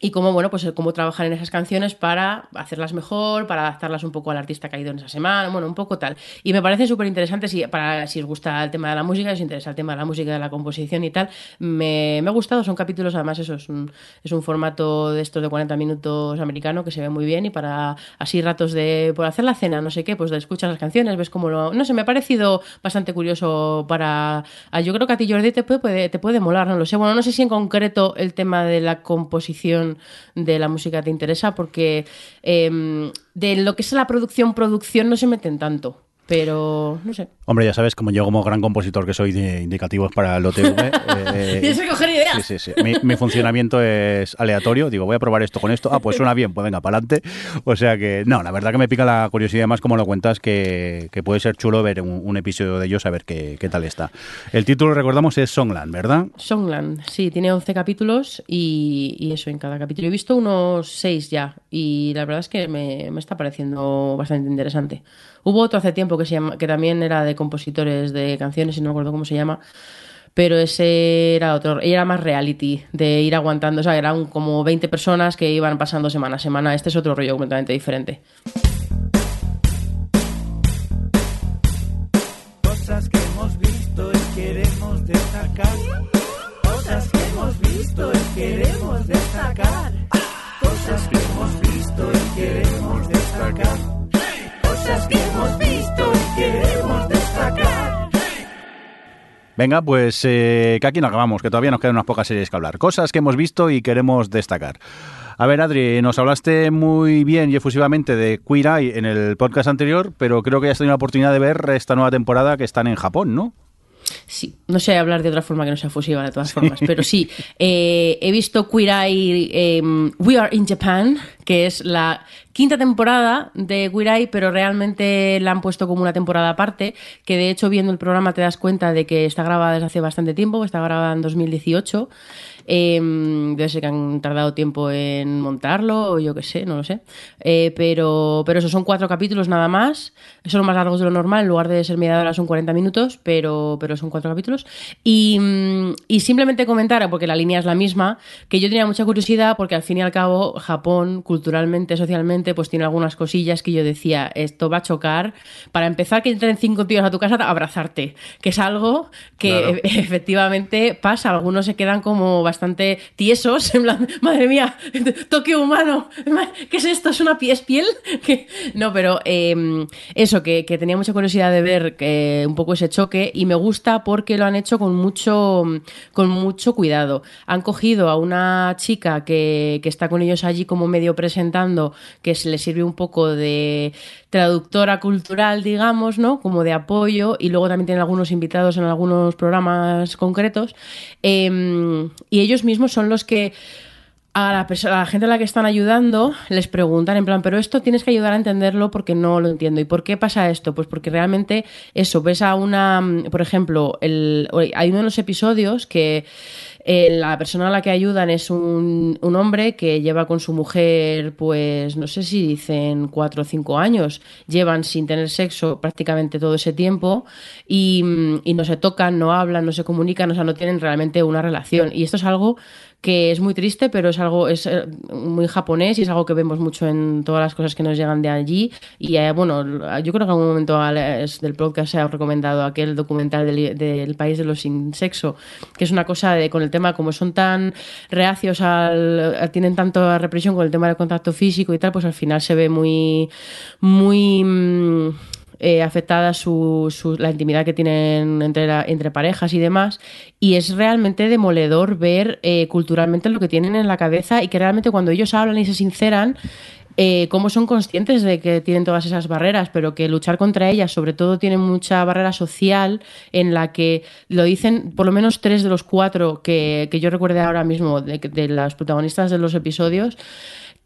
y cómo, bueno, pues cómo trabajar en esas canciones para hacerlas mejor, para adaptarlas un poco al artista ido en esa semana, bueno, un poco tal. Y me parece súper interesante si, para, si os gusta el tema de la música, si os interesa el tema de la música, de la composición y tal. Me, me ha gustado, son capítulos, además eso es un, es un formato de estos de 40 minutos americano que se ve muy bien y para así ratos de, por hacer la cena, no sé qué, pues de escuchar las canciones, ves cómo lo... No sé, me ha parecido bastante curioso para... ah, Yo creo que a ti, Jordi, te puede- te puede molar, no lo sé. Bueno, no sé si en concreto el tema de la composición de la música te interesa, porque em, de lo que es la producción, producción no se meten tanto. Pero, no sé. Hombre, ya sabes, como yo como gran compositor que soy de indicativos para el OTV, eh, Tienes que coger ideas. Sí, sí, sí. Mi, mi funcionamiento es aleatorio. Digo, voy a probar esto con esto. Ah, pues suena bien, pues venga, para adelante. O sea que, no, la verdad que me pica la curiosidad más como lo cuentas, que, que puede ser chulo ver un, un episodio de ellos, a ver qué, qué tal está. El título, recordamos, es Songland, ¿verdad? Songland, sí, tiene 11 capítulos y, y eso en cada capítulo. He visto unos 6 ya y la verdad es que me, me está pareciendo bastante interesante. Hubo otro hace tiempo que, se llama, que también era de compositores de canciones y no me acuerdo cómo se llama, pero ese era otro, era más reality, de ir aguantando, o sea, eran como 20 personas que iban pasando semana a semana. Este es otro rollo completamente diferente. Cosas que hemos visto y queremos destacar. Cosas que hemos visto y queremos destacar. Cosas que hemos visto y queremos destacar. Cosas que hemos visto y queremos destacar. Venga, pues eh, que aquí no acabamos, que todavía nos quedan unas pocas series que hablar. Cosas que hemos visto y queremos destacar. A ver, Adri, nos hablaste muy bien y efusivamente de Queer Eye en el podcast anterior, pero creo que ya has tenido la oportunidad de ver esta nueva temporada que están en Japón, ¿no? Sí, no sé hablar de otra forma que no sea fusiva de todas formas, pero sí, eh, he visto Queer Eye em, We Are in Japan, que es la quinta temporada de Queer Eye, pero realmente la han puesto como una temporada aparte, que de hecho viendo el programa te das cuenta de que está grabada desde hace bastante tiempo, está grabada en 2018. Eh, debe ser que han tardado tiempo en montarlo, o yo qué sé, no lo sé. Eh, pero, pero eso son cuatro capítulos nada más. Son más largos de lo normal, en lugar de ser media hora son 40 minutos, pero, pero son cuatro capítulos. Y, mm, y simplemente comentar, porque la línea es la misma, que yo tenía mucha curiosidad, porque al fin y al cabo Japón culturalmente, socialmente, pues tiene algunas cosillas que yo decía, esto va a chocar. Para empezar, que entren cinco tíos a tu casa a abrazarte, que es algo que Claro. e- efectivamente pasa. Algunos se quedan como bastante tiesos, en plan, madre mía, toque humano, ma- ¿qué es esto? ¿Es una pie- es piel? ¿Qué? No, pero eh, eso, que, que tenía mucha curiosidad de ver que, un poco ese choque y me gusta porque lo han hecho con mucho, con mucho cuidado. Han cogido a una chica que, que está con ellos allí como medio presentando, que se le sirve un poco de traductora cultural, digamos, ¿no? Como de apoyo, y luego también tienen algunos invitados en algunos programas concretos. Eh, y ellos mismos son los que a la, perso- a la gente a la que están ayudando les preguntan en plan, pero esto tienes que ayudar a entenderlo porque no lo entiendo. ¿Y por qué pasa esto? Pues porque realmente eso, ves a una, por ejemplo, hay uno de los episodios que eh, la persona a la que ayudan es un, un hombre que lleva con su mujer, pues no sé si dicen cuatro o cinco años, llevan sin tener sexo prácticamente todo ese tiempo y, y no se tocan, no hablan, no se comunican, o sea, no tienen realmente una relación. Y esto es algo que es muy triste, pero es algo es eh, muy japonés y es algo que vemos mucho en todas las cosas que nos llegan de allí. Y eh, bueno, yo creo que en algún momento del podcast se ha recomendado aquel documental del, país de los sin sexo, que es una cosa de con el tema, como son tan reacios al, tienen tanta represión con el tema del contacto físico y tal, pues al final se ve muy, muy. mm, eh, afectada su, su- la intimidad que tienen entre, entre parejas y demás. Y es realmente demoledor ver eh, culturalmente lo que tienen en la cabeza y que realmente cuando ellos hablan y se sinceran, eh, cómo son conscientes de que tienen todas esas barreras, pero que luchar contra ellas, sobre todo, tienen mucha barrera social en la que lo dicen por lo menos tres de los cuatro que, que yo recuerde ahora mismo de, de las protagonistas de los episodios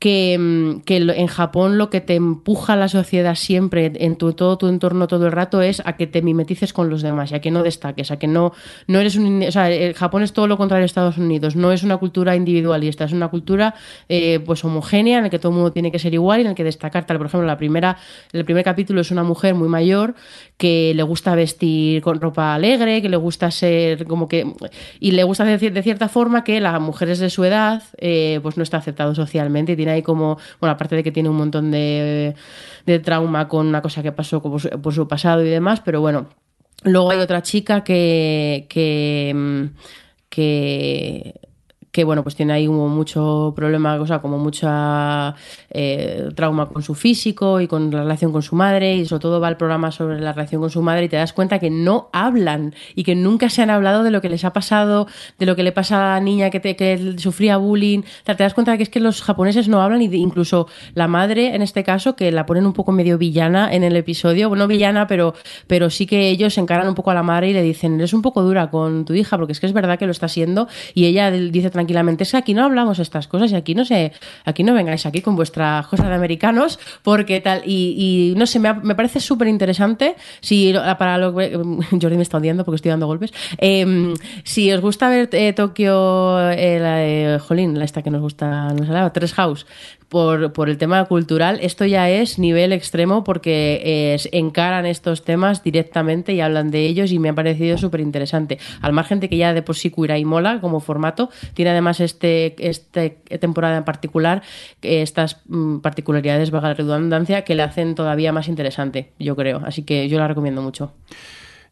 que, mm, que en Japón lo que te empuja la sociedad siempre en tu, todo tu entorno todo el rato es a que te mimetices con los demás y a que no destaques, a que no, no eres un... O sea, el Japón es todo lo contrario de Estados Unidos, no es una cultura individualista, es una cultura eh, pues homogénea en la que todo el mundo tiene que ser igual y en el que destacar tal. Por ejemplo, la primera, el primer capítulo es una mujer muy mayor que le gusta vestir con ropa alegre, que le gusta ser como que... y le gusta de, cier- de cierta forma que las mujeres de su edad eh, pues no está aceptado socialmente y tiene ahí como, bueno, aparte de que tiene un montón de, de trauma con una cosa que pasó por su, por su pasado y demás, pero bueno, luego hay otra chica que, que, mm, que que bueno, pues tiene ahí mucho problema, o sea, como mucha eh, trauma con su físico y con la relación con su madre, y sobre todo va el programa sobre la relación con su madre, y te das cuenta que no hablan y que nunca se han hablado de lo que les ha pasado, de lo que le pasa a la niña que, sufría bullying. O sea, te das cuenta que es que los japoneses no hablan, y incluso la madre, en este caso, que la ponen un poco medio villana en el episodio, bueno, villana, pero, pero sí que ellos encaran un poco a la madre y le dicen, eres un poco dura con tu hija, porque es que es verdad que lo está siendo, y ella dice tranquilamente, es que aquí no hablamos estas cosas y aquí no sé, aquí no vengáis aquí con vuestras cosas de americanos, porque tal, y, y no sé, me, me parece súper interesante, si para lo que, Jordi me está odiando porque estoy dando golpes, Em, si os gusta ver eh, Tokio, eh, la jolín, la esta que nos gusta, nos hablaba, Tres House, por, por el tema cultural, esto ya es nivel extremo porque eh, encaran estos temas directamente y hablan de ellos y me ha parecido súper interesante. Al margen de que ya de por sí Queer y mola como formato, tiene además este, este temporada en particular eh, estas mm, particularidades, vaga la redundancia, que le hacen todavía más interesante, yo creo. Así que yo la recomiendo mucho.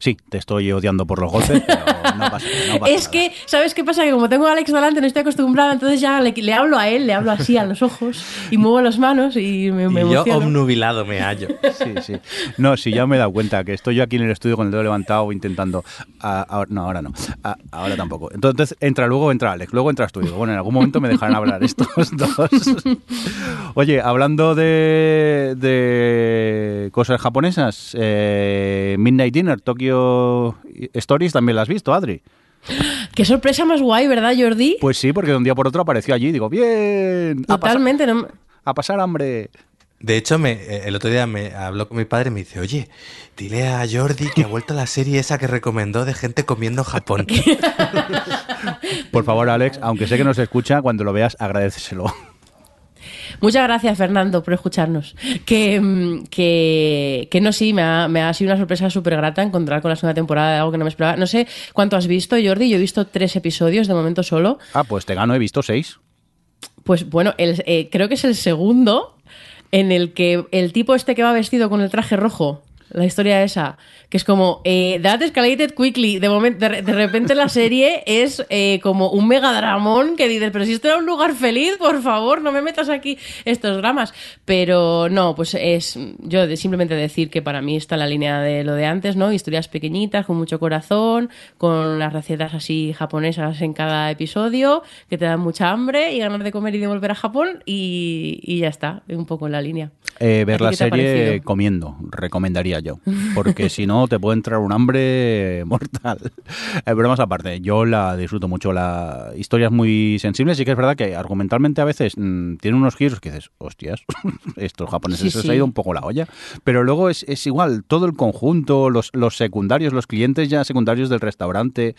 Sí, te estoy odiando por los golpes, pero no pasa, no pasa Es nada. que, ¿sabes qué pasa? Que como tengo a Alex delante, no estoy acostumbrada, entonces ya le, le hablo a él, le hablo así a los ojos y muevo las manos y me, me y yo obnubilado me hallo. Sí, sí. No, sí, ya me he dado cuenta que estoy yo aquí en el estudio con el dedo levantado intentando. Ahora- no, ahora no. Ah, ahora tampoco. Entonces entra luego, entra Alex, luego entras tú. Digo, bueno, en algún momento me dejarán hablar estos dos. Oye, hablando de, de cosas japonesas, eh, Midnight Dinner, Tokyo Stories, también la has visto, Adri. Qué sorpresa más guay, ¿verdad, Jordi? Pues sí, porque de un día por otro apareció allí. Digo, bien, a, pasar- Totalmente. no- a pasar hambre. De hecho, me, eh, el otro día me habló con mi padre y me dice, oye, dile a Jordi que ha vuelto la serie esa que recomendó de gente comiendo en Japón. Por favor, Alex, aunque sé que no se escucha, cuando lo veas, agradeceselo. Muchas gracias, Fernando, por escucharnos. Que, mm, que, que no, sí, me ha, me ha sido una sorpresa súper grata encontrar con la segunda temporada de algo que no me esperaba. No sé cuánto has visto, Jordi. Yo he visto tres episodios de momento solo. Ah, pues te gano, he visto seis. Pues bueno, el- eh, creo que es el segundo en el que el tipo este que va vestido con el traje rojo, la historia esa, que es como, eh, that escalated quickly, de, momento, de, re- de repente la serie es eh, como un megadramón que dices, pero si esto era un lugar feliz, por favor, no me metas aquí estos dramas. Pero no, pues es, yo de- simplemente decir que para mí está la línea de lo de antes, ¿no? Historias pequeñitas, con mucho corazón, con las recetas así japonesas en cada episodio, que te dan mucha hambre y ganas de comer y de volver a Japón y, y ya está, un poco en la línea. Eh, ¿A ver la serie comiendo, recomendaría yo. Porque si no, te puede entrar un hambre mortal. Eh, bromas aparte, yo la disfruto mucho. La historia es muy sensible. Sí que es verdad que argumentalmente a veces mm, tiene unos giros que dices, hostias, estos japoneses Sí, se les sí. ha ido un poco la olla. Pero luego es, es igual, todo el conjunto, los, los secundarios, los clientes ya secundarios del restaurante,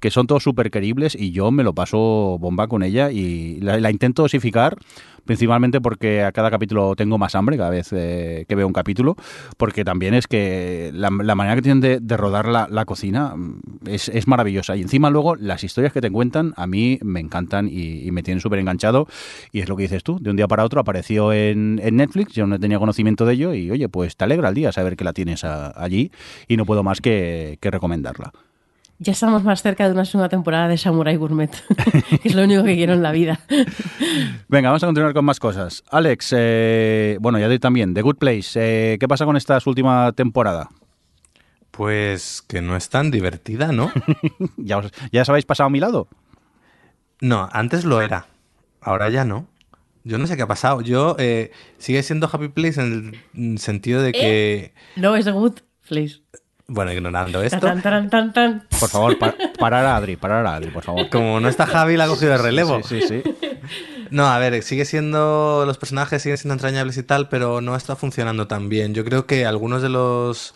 que son todos súper queribles y yo me lo paso bomba con ella y la, la intento dosificar principalmente porque a cada capítulo tengo más hambre cada vez eh, que veo un capítulo, porque también es que la, manera que tienen de, rodar la, la cocina mm, es, es maravillosa. Y encima luego las historias que te cuentan a mí me encantan y, me tienen súper enganchado. Y es lo que dices tú, de un día para otro apareció en, en Netflix, yo no tenía conocimiento de ello y oye, pues te alegra el día saber que la tienes allí y no puedo más que, que recomendarla. Ya estamos más cerca de una segunda temporada de Samurai Gourmet, que es lo único que quiero en la vida. Venga, vamos a continuar con más cosas. Alex, eh, bueno, ya doy también, The Good Place, eh, ¿qué pasa con esta última temporada? Pues que no es tan divertida, ¿no? ¿Ya, os, ¿Ya os habéis pasado a mi lado? No, antes lo era. Ahora ya no. Yo no sé qué ha pasado. Yo eh, sigue siendo Happy Place en el sentido de que, No, es The Good Place. Bueno, ignorando esto, Tan, tan, tan, tan. Por favor, pa- parar a Adri, parar a Adri, por favor. como no está Javi, la ha cogido de relevo. Sí, sí, sí. No, a ver, sigue siendo. Los personajes siguen siendo entrañables y tal, pero no está funcionando tan bien. Yo creo que algunos de los.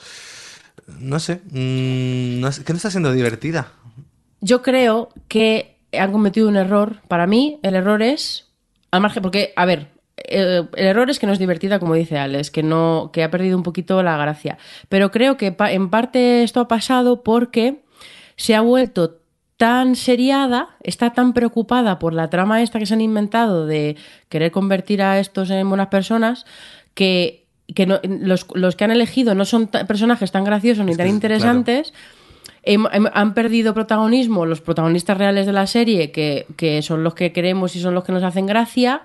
No sé. mm, no es- que no está siendo divertida. Yo creo que han cometido un error. Para mí, el error es. Al margen, porque, a ver, el, el error es que no es divertida, como dice Alex, que no, que ha perdido un poquito la gracia. Pero creo que pa- en parte esto ha pasado porque se ha vuelto tan seriada, está tan preocupada por la trama esta que se han inventado de querer convertir a estos en buenas personas, que, que no- los, los que han elegido no son personajes tan graciosos ni Es tan interesantes. Hem- hem- han perdido protagonismo los protagonistas reales de la serie, que, que son los que queremos y son los que nos hacen gracia.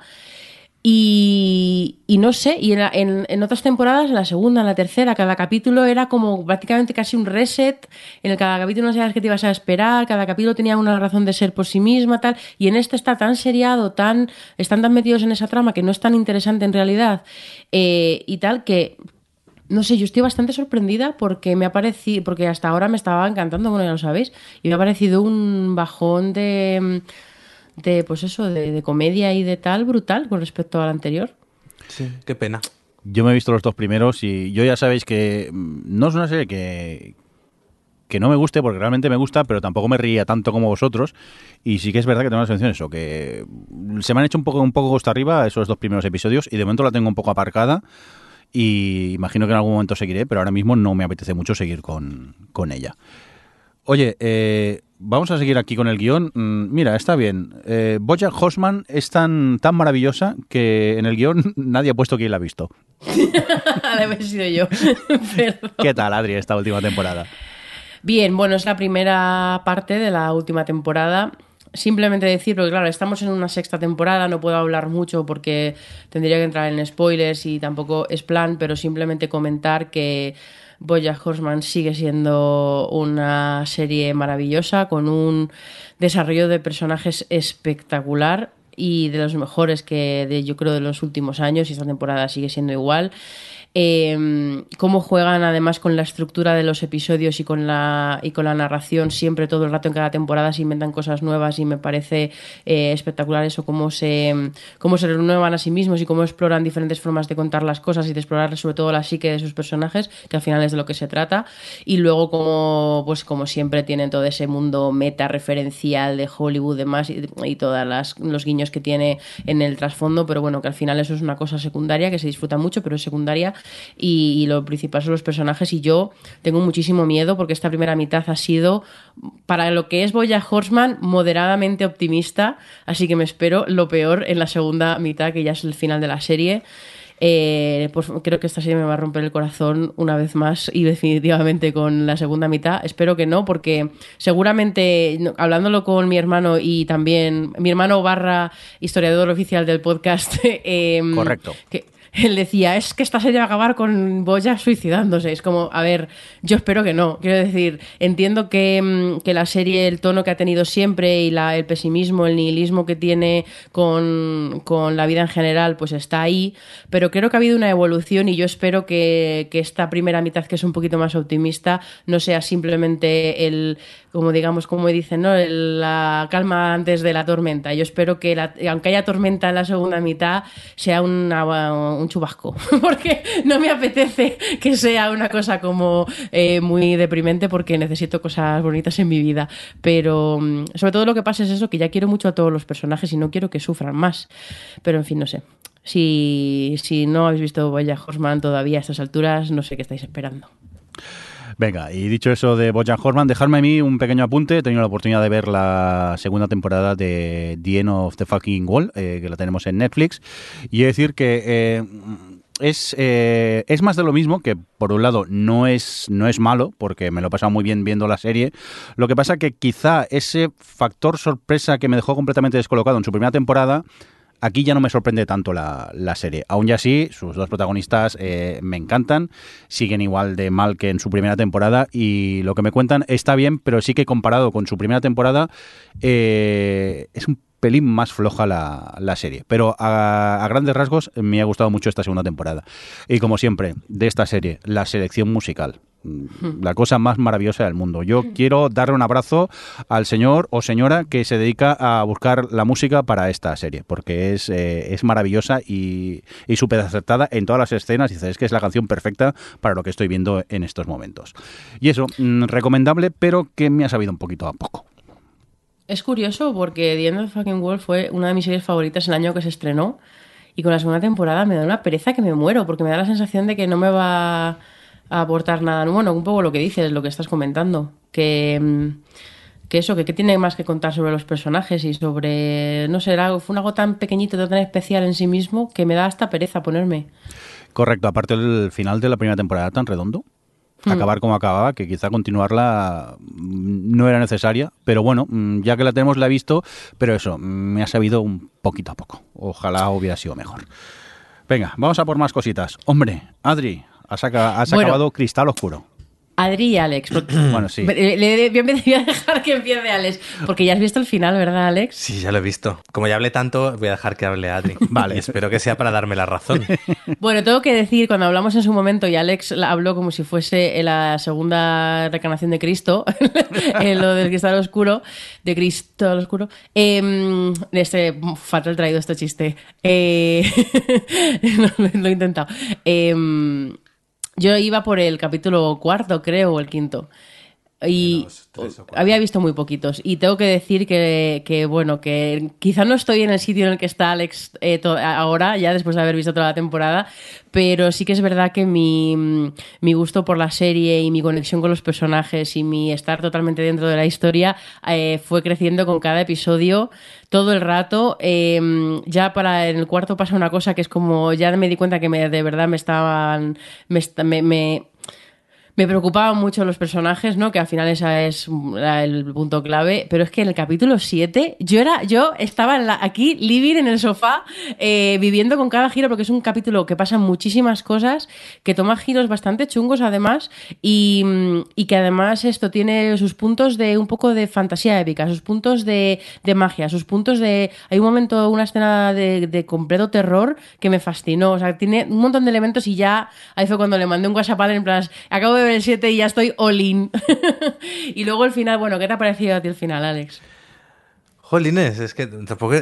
Y, no sé, y en- en otras temporadas, en la segunda, en la tercera, cada capítulo era como prácticamente casi un reset, en el cada capítulo no sabías qué te ibas a esperar, cada capítulo tenía una razón de ser por sí misma, tal, y en este está tan seriado, tan, están tan metidos en esa trama que no es tan interesante en realidad, eh, y tal, que no sé, yo estoy bastante sorprendida porque me ha parecido, porque hasta ahora me estaba encantando, bueno, ya lo sabéis, y me ha parecido un bajón de, de pues eso, de, de comedia y de tal brutal con respecto al anterior. Sí, qué pena. Yo me he visto los dos primeros y yo ya sabéis que mm, no es una serie que, que no me guste, porque realmente me gusta, pero tampoco me ría tanto como vosotros. Y sí que es verdad que tengo la sensación de eso, que se me han hecho un poco, un poco costa arriba esos dos primeros episodios y de momento la tengo un poco aparcada. Y imagino que en algún momento seguiré, pero ahora mismo no me apetece mucho seguir con, con ella. Oye, eh, vamos a seguir aquí con el guion. Mm, mira, está bien. Eh, Horseman es tan, tan maravillosa que en el guion nadie ha puesto quién la ha visto. Haber sido yo. Perdón. ¿Qué tal, Adri, esta última temporada? Bien, bueno, es la primera parte de la última temporada. Simplemente decir, porque claro, estamos en una sexta temporada, no puedo hablar mucho porque tendría que entrar en spoilers y tampoco es plan, pero simplemente comentar que Bojack Horseman sigue siendo una serie maravillosa con un desarrollo de personajes espectacular y de los mejores que de, yo creo de los últimos años y esta temporada sigue siendo igual. Eh, cómo juegan además con la estructura de los episodios y con la y con la narración siempre todo el rato en cada temporada se inventan cosas nuevas y me parece eh, espectacular eso cómo se cómo se renuevan a sí mismos y cómo exploran diferentes formas de contar las cosas y de explorar sobre todo la psique de sus personajes que al final es de lo que se trata. Y luego como pues como siempre tienen todo ese mundo meta referencial de Hollywood demás y, y todas las los guiños que tiene en el trasfondo, pero bueno, que al final eso es una cosa secundaria que se disfruta mucho, pero es secundaria y, y lo principal son los personajes y yo tengo muchísimo miedo porque esta primera mitad ha sido para lo que es Boya Horseman moderadamente optimista, así que me espero lo peor en la segunda mitad, que ya es el final de la serie. Eh, pues creo que esta serie me va a romper el corazón una vez más y definitivamente con la segunda mitad. Espero que no, porque seguramente, hablándolo con mi hermano y también mi hermano barra historiador oficial del podcast, eh, Correcto. Que, él decía, es que esta serie va a acabar con Boya suicidándose. Es como, a ver, yo espero que no. Quiero decir, entiendo que, mm, que la serie, el tono que ha tenido siempre y la, el pesimismo, el nihilismo que tiene con, con, la vida en general, pues está ahí. Pero creo que ha habido una evolución y yo espero que, que esta primera mitad, que es un poquito más optimista, no sea simplemente el, como digamos, como dicen, ¿no? La calma antes de la tormenta. Yo espero que, la, aunque haya tormenta en la segunda mitad, sea una, un chubasco, porque no me apetece que sea una cosa como eh, muy deprimente, porque necesito cosas bonitas en mi vida. Pero mm, sobre todo lo que pasa es eso, que ya quiero mucho a todos los personajes y no quiero que sufran más. Pero en fin, no sé. Si, si no habéis visto Boya Horseman todavía a estas alturas, no sé qué estáis esperando. Venga, y dicho eso de Bojan Horman, dejarme a mí un pequeño apunte. He tenido la oportunidad de ver la segunda temporada de The End of the Fucking Wall, eh, que la tenemos en Netflix, y he decir que eh, es, eh, es más de lo mismo, que por un lado no es, no es malo, porque me lo he pasado muy bien viendo la serie. Lo que pasa que quizá ese factor sorpresa que me dejó completamente descolocado en su primera temporada aquí ya no me sorprende tanto la, la serie. Aún y así, sus dos protagonistas eh, me encantan, siguen igual de mal que en su primera temporada y lo que me cuentan está bien, pero sí que comparado con su primera temporada eh, es un pelín más floja la, la serie. Pero a, a, grandes rasgos me ha gustado mucho esta segunda temporada. Y como siempre, de esta serie, la selección musical. La cosa más maravillosa del mundo. Yo quiero darle un abrazo al señor o señora que se dedica a buscar la música para esta serie, porque es, eh, es maravillosa y, y súper acertada en todas las escenas. Y dices, es que es la canción perfecta para lo que estoy viendo en estos momentos. Y eso, mmm, recomendable, pero que me ha sabido un poquito a poco. Es curioso porque The End of the Fucking World fue una de mis series favoritas el año que se estrenó y con la segunda temporada me da una pereza que me muero porque me da la sensación de que no me va a aportar nada. Bueno, un poco lo que dices, lo que estás comentando, que, que eso, que, que tiene más que contar sobre los personajes y sobre, no sé, era, fue algo tan pequeñito, tan especial en sí mismo que me da hasta pereza ponerme. Correcto, aparte del final de la primera temporada tan redondo acabar como acababa, que quizá continuarla no era necesaria, pero bueno, ya que la tenemos la he visto, pero eso, me ha sabido un poquito a poco. Ojalá hubiera sido mejor. Venga, vamos a por más cositas. Hombre, Adri, has, aca has bueno, acabado Cristal Oscuro. Adri y Alex. bueno, sí. Le, le, le, voy a dejar que empiece Alex, porque ya has visto el final, ¿verdad, Alex? Sí, ya lo he visto. Como ya hablé tanto, voy a dejar que hable Adri. Vale. Espero que sea para darme la razón. bueno, tengo que decir, cuando hablamos en su momento, y Alex habló como si fuese la segunda reencarnación de Cristo, en lo del cristal oscuro, de Cristo oscuro. Eh, este, fatal traído este chiste. Eh, no, lo he intentado. Eh, yo iba por el capítulo cuarto, creo, o el quinto. Y había visto muy poquitos. Y tengo que decir que, que, bueno, que quizá no estoy en el sitio en el que está Alex eh, ahora, ya después de haber visto toda la temporada, pero sí que es verdad que mi, mi, gusto por la serie y mi conexión con los personajes y mi estar totalmente dentro de la historia eh, fue creciendo con cada episodio todo el rato. Eh, ya para en el cuarto pasa una cosa que es como, ya me di cuenta que me, de verdad me estaban... me, me, me preocupaban mucho los personajes, ¿no? Que al final ese es el punto clave. Pero es que en el capítulo 7, yo era, yo estaba aquí, living en el sofá, eh, viviendo con cada giro, porque es un capítulo que pasan muchísimas cosas, que toma giros bastante chungos además, y, y que además esto tiene sus puntos de un poco de fantasía épica, sus puntos de, de magia, sus puntos de. Hay un momento, una escena de, de, completo terror que me fascinó. O sea, tiene un montón de elementos y ya ahí fue cuando le mandé un WhatsApp en plan, acabo de el 7 y ya estoy all in. y luego el final, bueno, ¿qué te ha parecido a ti el final, Alex? Jolines, es que tampoco.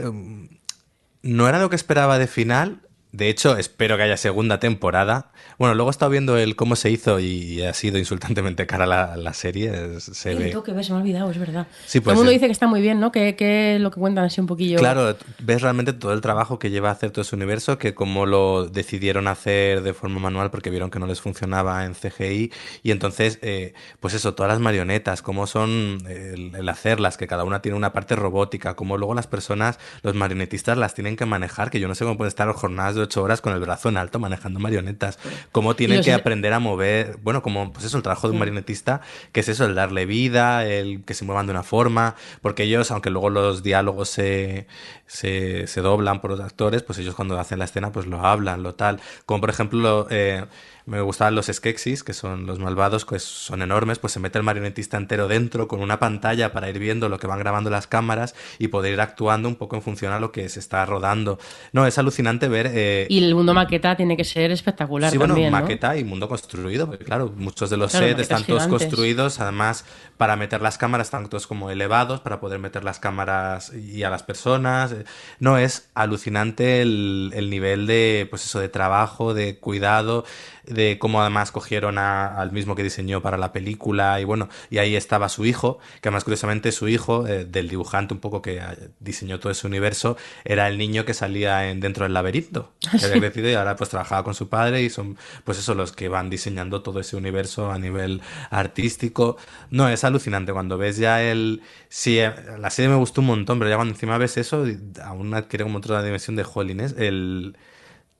No era lo que esperaba de final, De hecho, espero que haya segunda temporada. Bueno, luego he estado viendo el cómo se hizo y ha sido insultantemente cara la, la serie. Se ve. tengo que ver, se me ha olvidado, es verdad. Sí, Todo pues, el mundo dice que está muy bien, ¿no? Que, que lo que cuentan así un poquillo. Claro, ves realmente todo el trabajo que lleva a hacer todo ese universo, que cómo lo decidieron hacer de forma manual porque vieron que no les funcionaba en CGI. Y entonces, eh, pues eso, todas las marionetas, cómo son el, el hacerlas, que cada una tiene una parte robótica, cómo luego las personas, los marionetistas las tienen que manejar, que yo no sé cómo pueden estar jornadas de ocho horas con el brazo en alto manejando marionetas, cómo tienen que aprender a mover, bueno, como pues eso, el trabajo de un marionetista, que es eso, el darle vida, el que se muevan de una forma, porque ellos, aunque luego los diálogos se, se, se doblan por los actores, pues ellos cuando hacen la escena pues lo hablan, lo tal, como por ejemplo... eh, me gustaban los Skeksis, que son los malvados, que son enormes, pues se mete el marionetista entero dentro con una pantalla para ir viendo lo que van grabando las cámaras y poder ir actuando un poco en función a lo que se está rodando. No, es alucinante ver... eh, Y el mundo maqueta tiene que ser espectacular Sí, bueno, también, ¿no? maqueta y mundo construido, porque claro, muchos de los Claro, sets están todos gigantes. construidos, además para meter las cámaras están todos como elevados, para poder meter las cámaras y a las personas. No, es alucinante el, el nivel de, pues eso, de trabajo, de cuidado, de cómo además cogieron a- al mismo que diseñó para la película y bueno, y ahí estaba su hijo, que además curiosamente su hijo, eh, del dibujante un poco que eh, diseñó todo ese universo, era el niño que salía en, dentro del laberinto, que había crecido y ahora pues trabajaba con su padre y son pues eso los que van diseñando todo ese universo a nivel artístico. No, es alucinante cuando ves ya el... Sí, la serie me gustó un montón, pero ya cuando encima ves eso, aún adquiere como otra dimensión de Holiness, el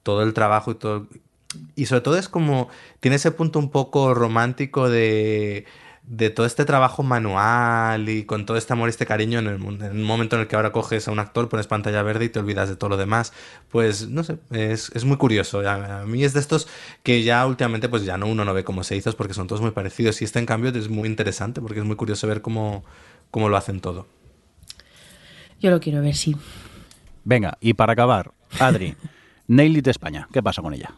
todo el trabajo y todo. Y sobre todo es como. Tiene ese punto un poco romántico de. De todo este trabajo manual y con todo este amor y este cariño en el, en un momento en el que ahora coges a un actor, pones pantalla verde y te olvidas de todo lo demás. Pues no sé, es, es muy curioso. A, a mí es de estos que ya últimamente pues ya no uno no ve cómo se hizo porque son todos muy parecidos. Y este en cambio es muy interesante porque es muy curioso ver cómo, cómo lo hacen todo. Yo lo quiero ver, sí. Venga, y para acabar, Adri, Nail It España, ¿qué pasa con ella?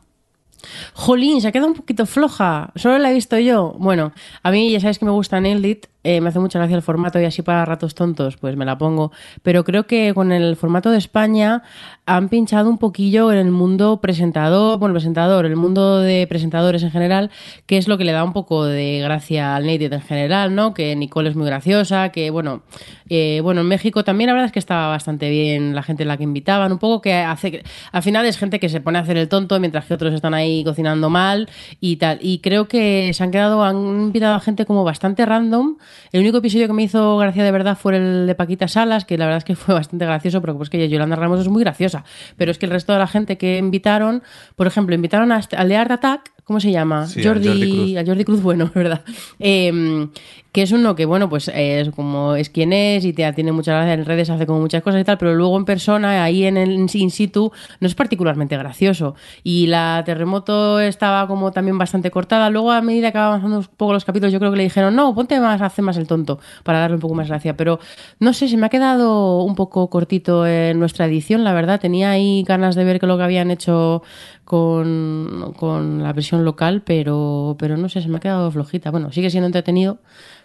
Jolín, se ha quedado un poquito floja. Solo la he visto yo. Bueno, a mí ya sabes que me gusta Nailed It. Eh, me hace mucha gracia el formato y así para ratos tontos, pues me la pongo. Pero creo que con el formato de España han pinchado un poquillo en el mundo presentador, bueno, presentador, el mundo de presentadores en general, que es lo que le da un poco de gracia al It en general, ¿no? Que Nicole es muy graciosa, que bueno, eh, bueno, en México también la verdad es que estaba bastante bien la gente a la que invitaban, un poco que hace, al final es gente que se pone a hacer el tonto mientras que otros están ahí cocinando mal y tal. Y creo que se han quedado, han invitado a gente como bastante random. El único episodio que me hizo gracia de verdad fue el de Paquita Salas, que la verdad es que fue bastante gracioso, porque pues que Yolanda Ramos es muy graciosa. Pero es que el resto de la gente que invitaron, por ejemplo, invitaron a al de Attack, ¿cómo se llama? Sí, Jordi Cruz. Jordi Cruz, bueno, es verdad. Eh, que es uno que, bueno, pues es como es quien es y te, tiene muchas gracias en redes, hace como muchas cosas y tal, pero luego en persona, ahí en el in situ, no es particularmente gracioso. Y la terremoto estaba como también bastante cortada. Luego, a medida que avanzando un poco los capítulos, yo creo que le dijeron, no, ponte más, hace más el tonto, para darle un poco más gracia. Pero no sé, se me ha quedado un poco cortito en nuestra edición, la verdad. Tenía ahí ganas de ver que lo que habían hecho con, con la versión local, pero, pero no sé, se me ha quedado flojita. Bueno, sigue siendo entretenido,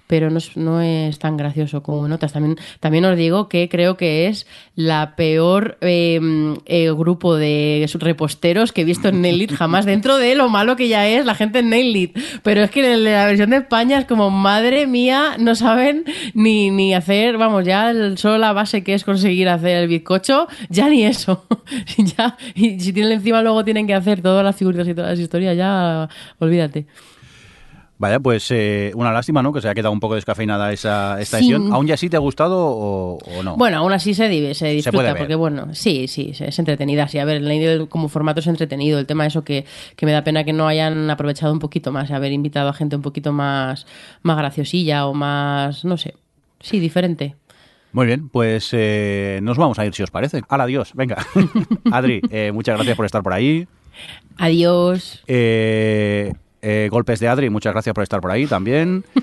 pero no es, no es tan gracioso como en otras. También, también os digo que creo que es la peor eh, eh, grupo de reposteros que he visto en Nail It jamás, dentro de lo malo que ya es la gente en Nail It. Pero es que en la versión de España es como, madre mía, no saben ni, ni hacer, vamos, ya el- solo la base que es conseguir hacer el bizcocho, ya ni eso. ya, y si tienen encima luego tienen que hacer todas las figuritas y todas las historias, ya olvídate. Vaya, pues eh, una lástima, ¿no? Que se ha quedado un poco descafeinada esa, esta Sí. edición. ¿Aún ya sí te ha gustado o, o no? Bueno, aún así se, div- se disfruta, puede ver. porque bueno, sí, sí, es es entretenida. Sí, a ver, el como formato es entretenido. El tema de eso que, que me da pena que no hayan aprovechado un poquito más, haber invitado a gente un poquito más, más graciosilla o más, no sé, sí, diferente. Muy bien, pues eh, nos vamos a ir si os parece. Al adiós, venga. Adri, eh, muchas gracias por estar por ahí. Adiós. Eh, eh, golpes de Adri, muchas gracias por estar por ahí también.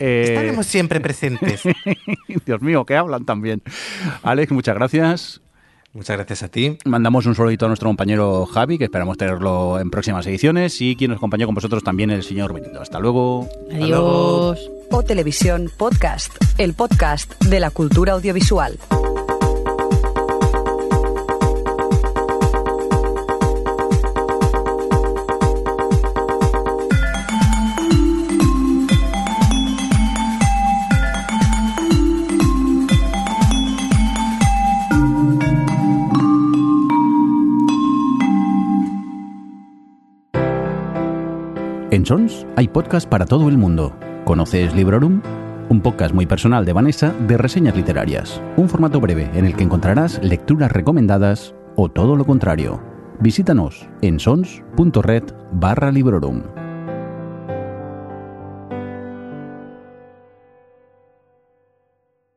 Eh, Estaremos siempre presentes. Dios mío, que hablan también. Alex, muchas gracias. Muchas gracias a ti. Mandamos un saludito a nuestro compañero Javi, que esperamos tenerlo en próximas ediciones, y quien nos acompañó con vosotros también el señor Benito. Hasta luego. Adiós. O Televisión Podcast, el podcast de la cultura audiovisual. En Sons hay podcast para todo el mundo. ¿Conoces Librorum? Un podcast muy personal de Vanessa de reseñas literarias. Un formato breve en el que encontrarás lecturas recomendadas o todo lo contrario. Visítanos en sons.red barra Librorum.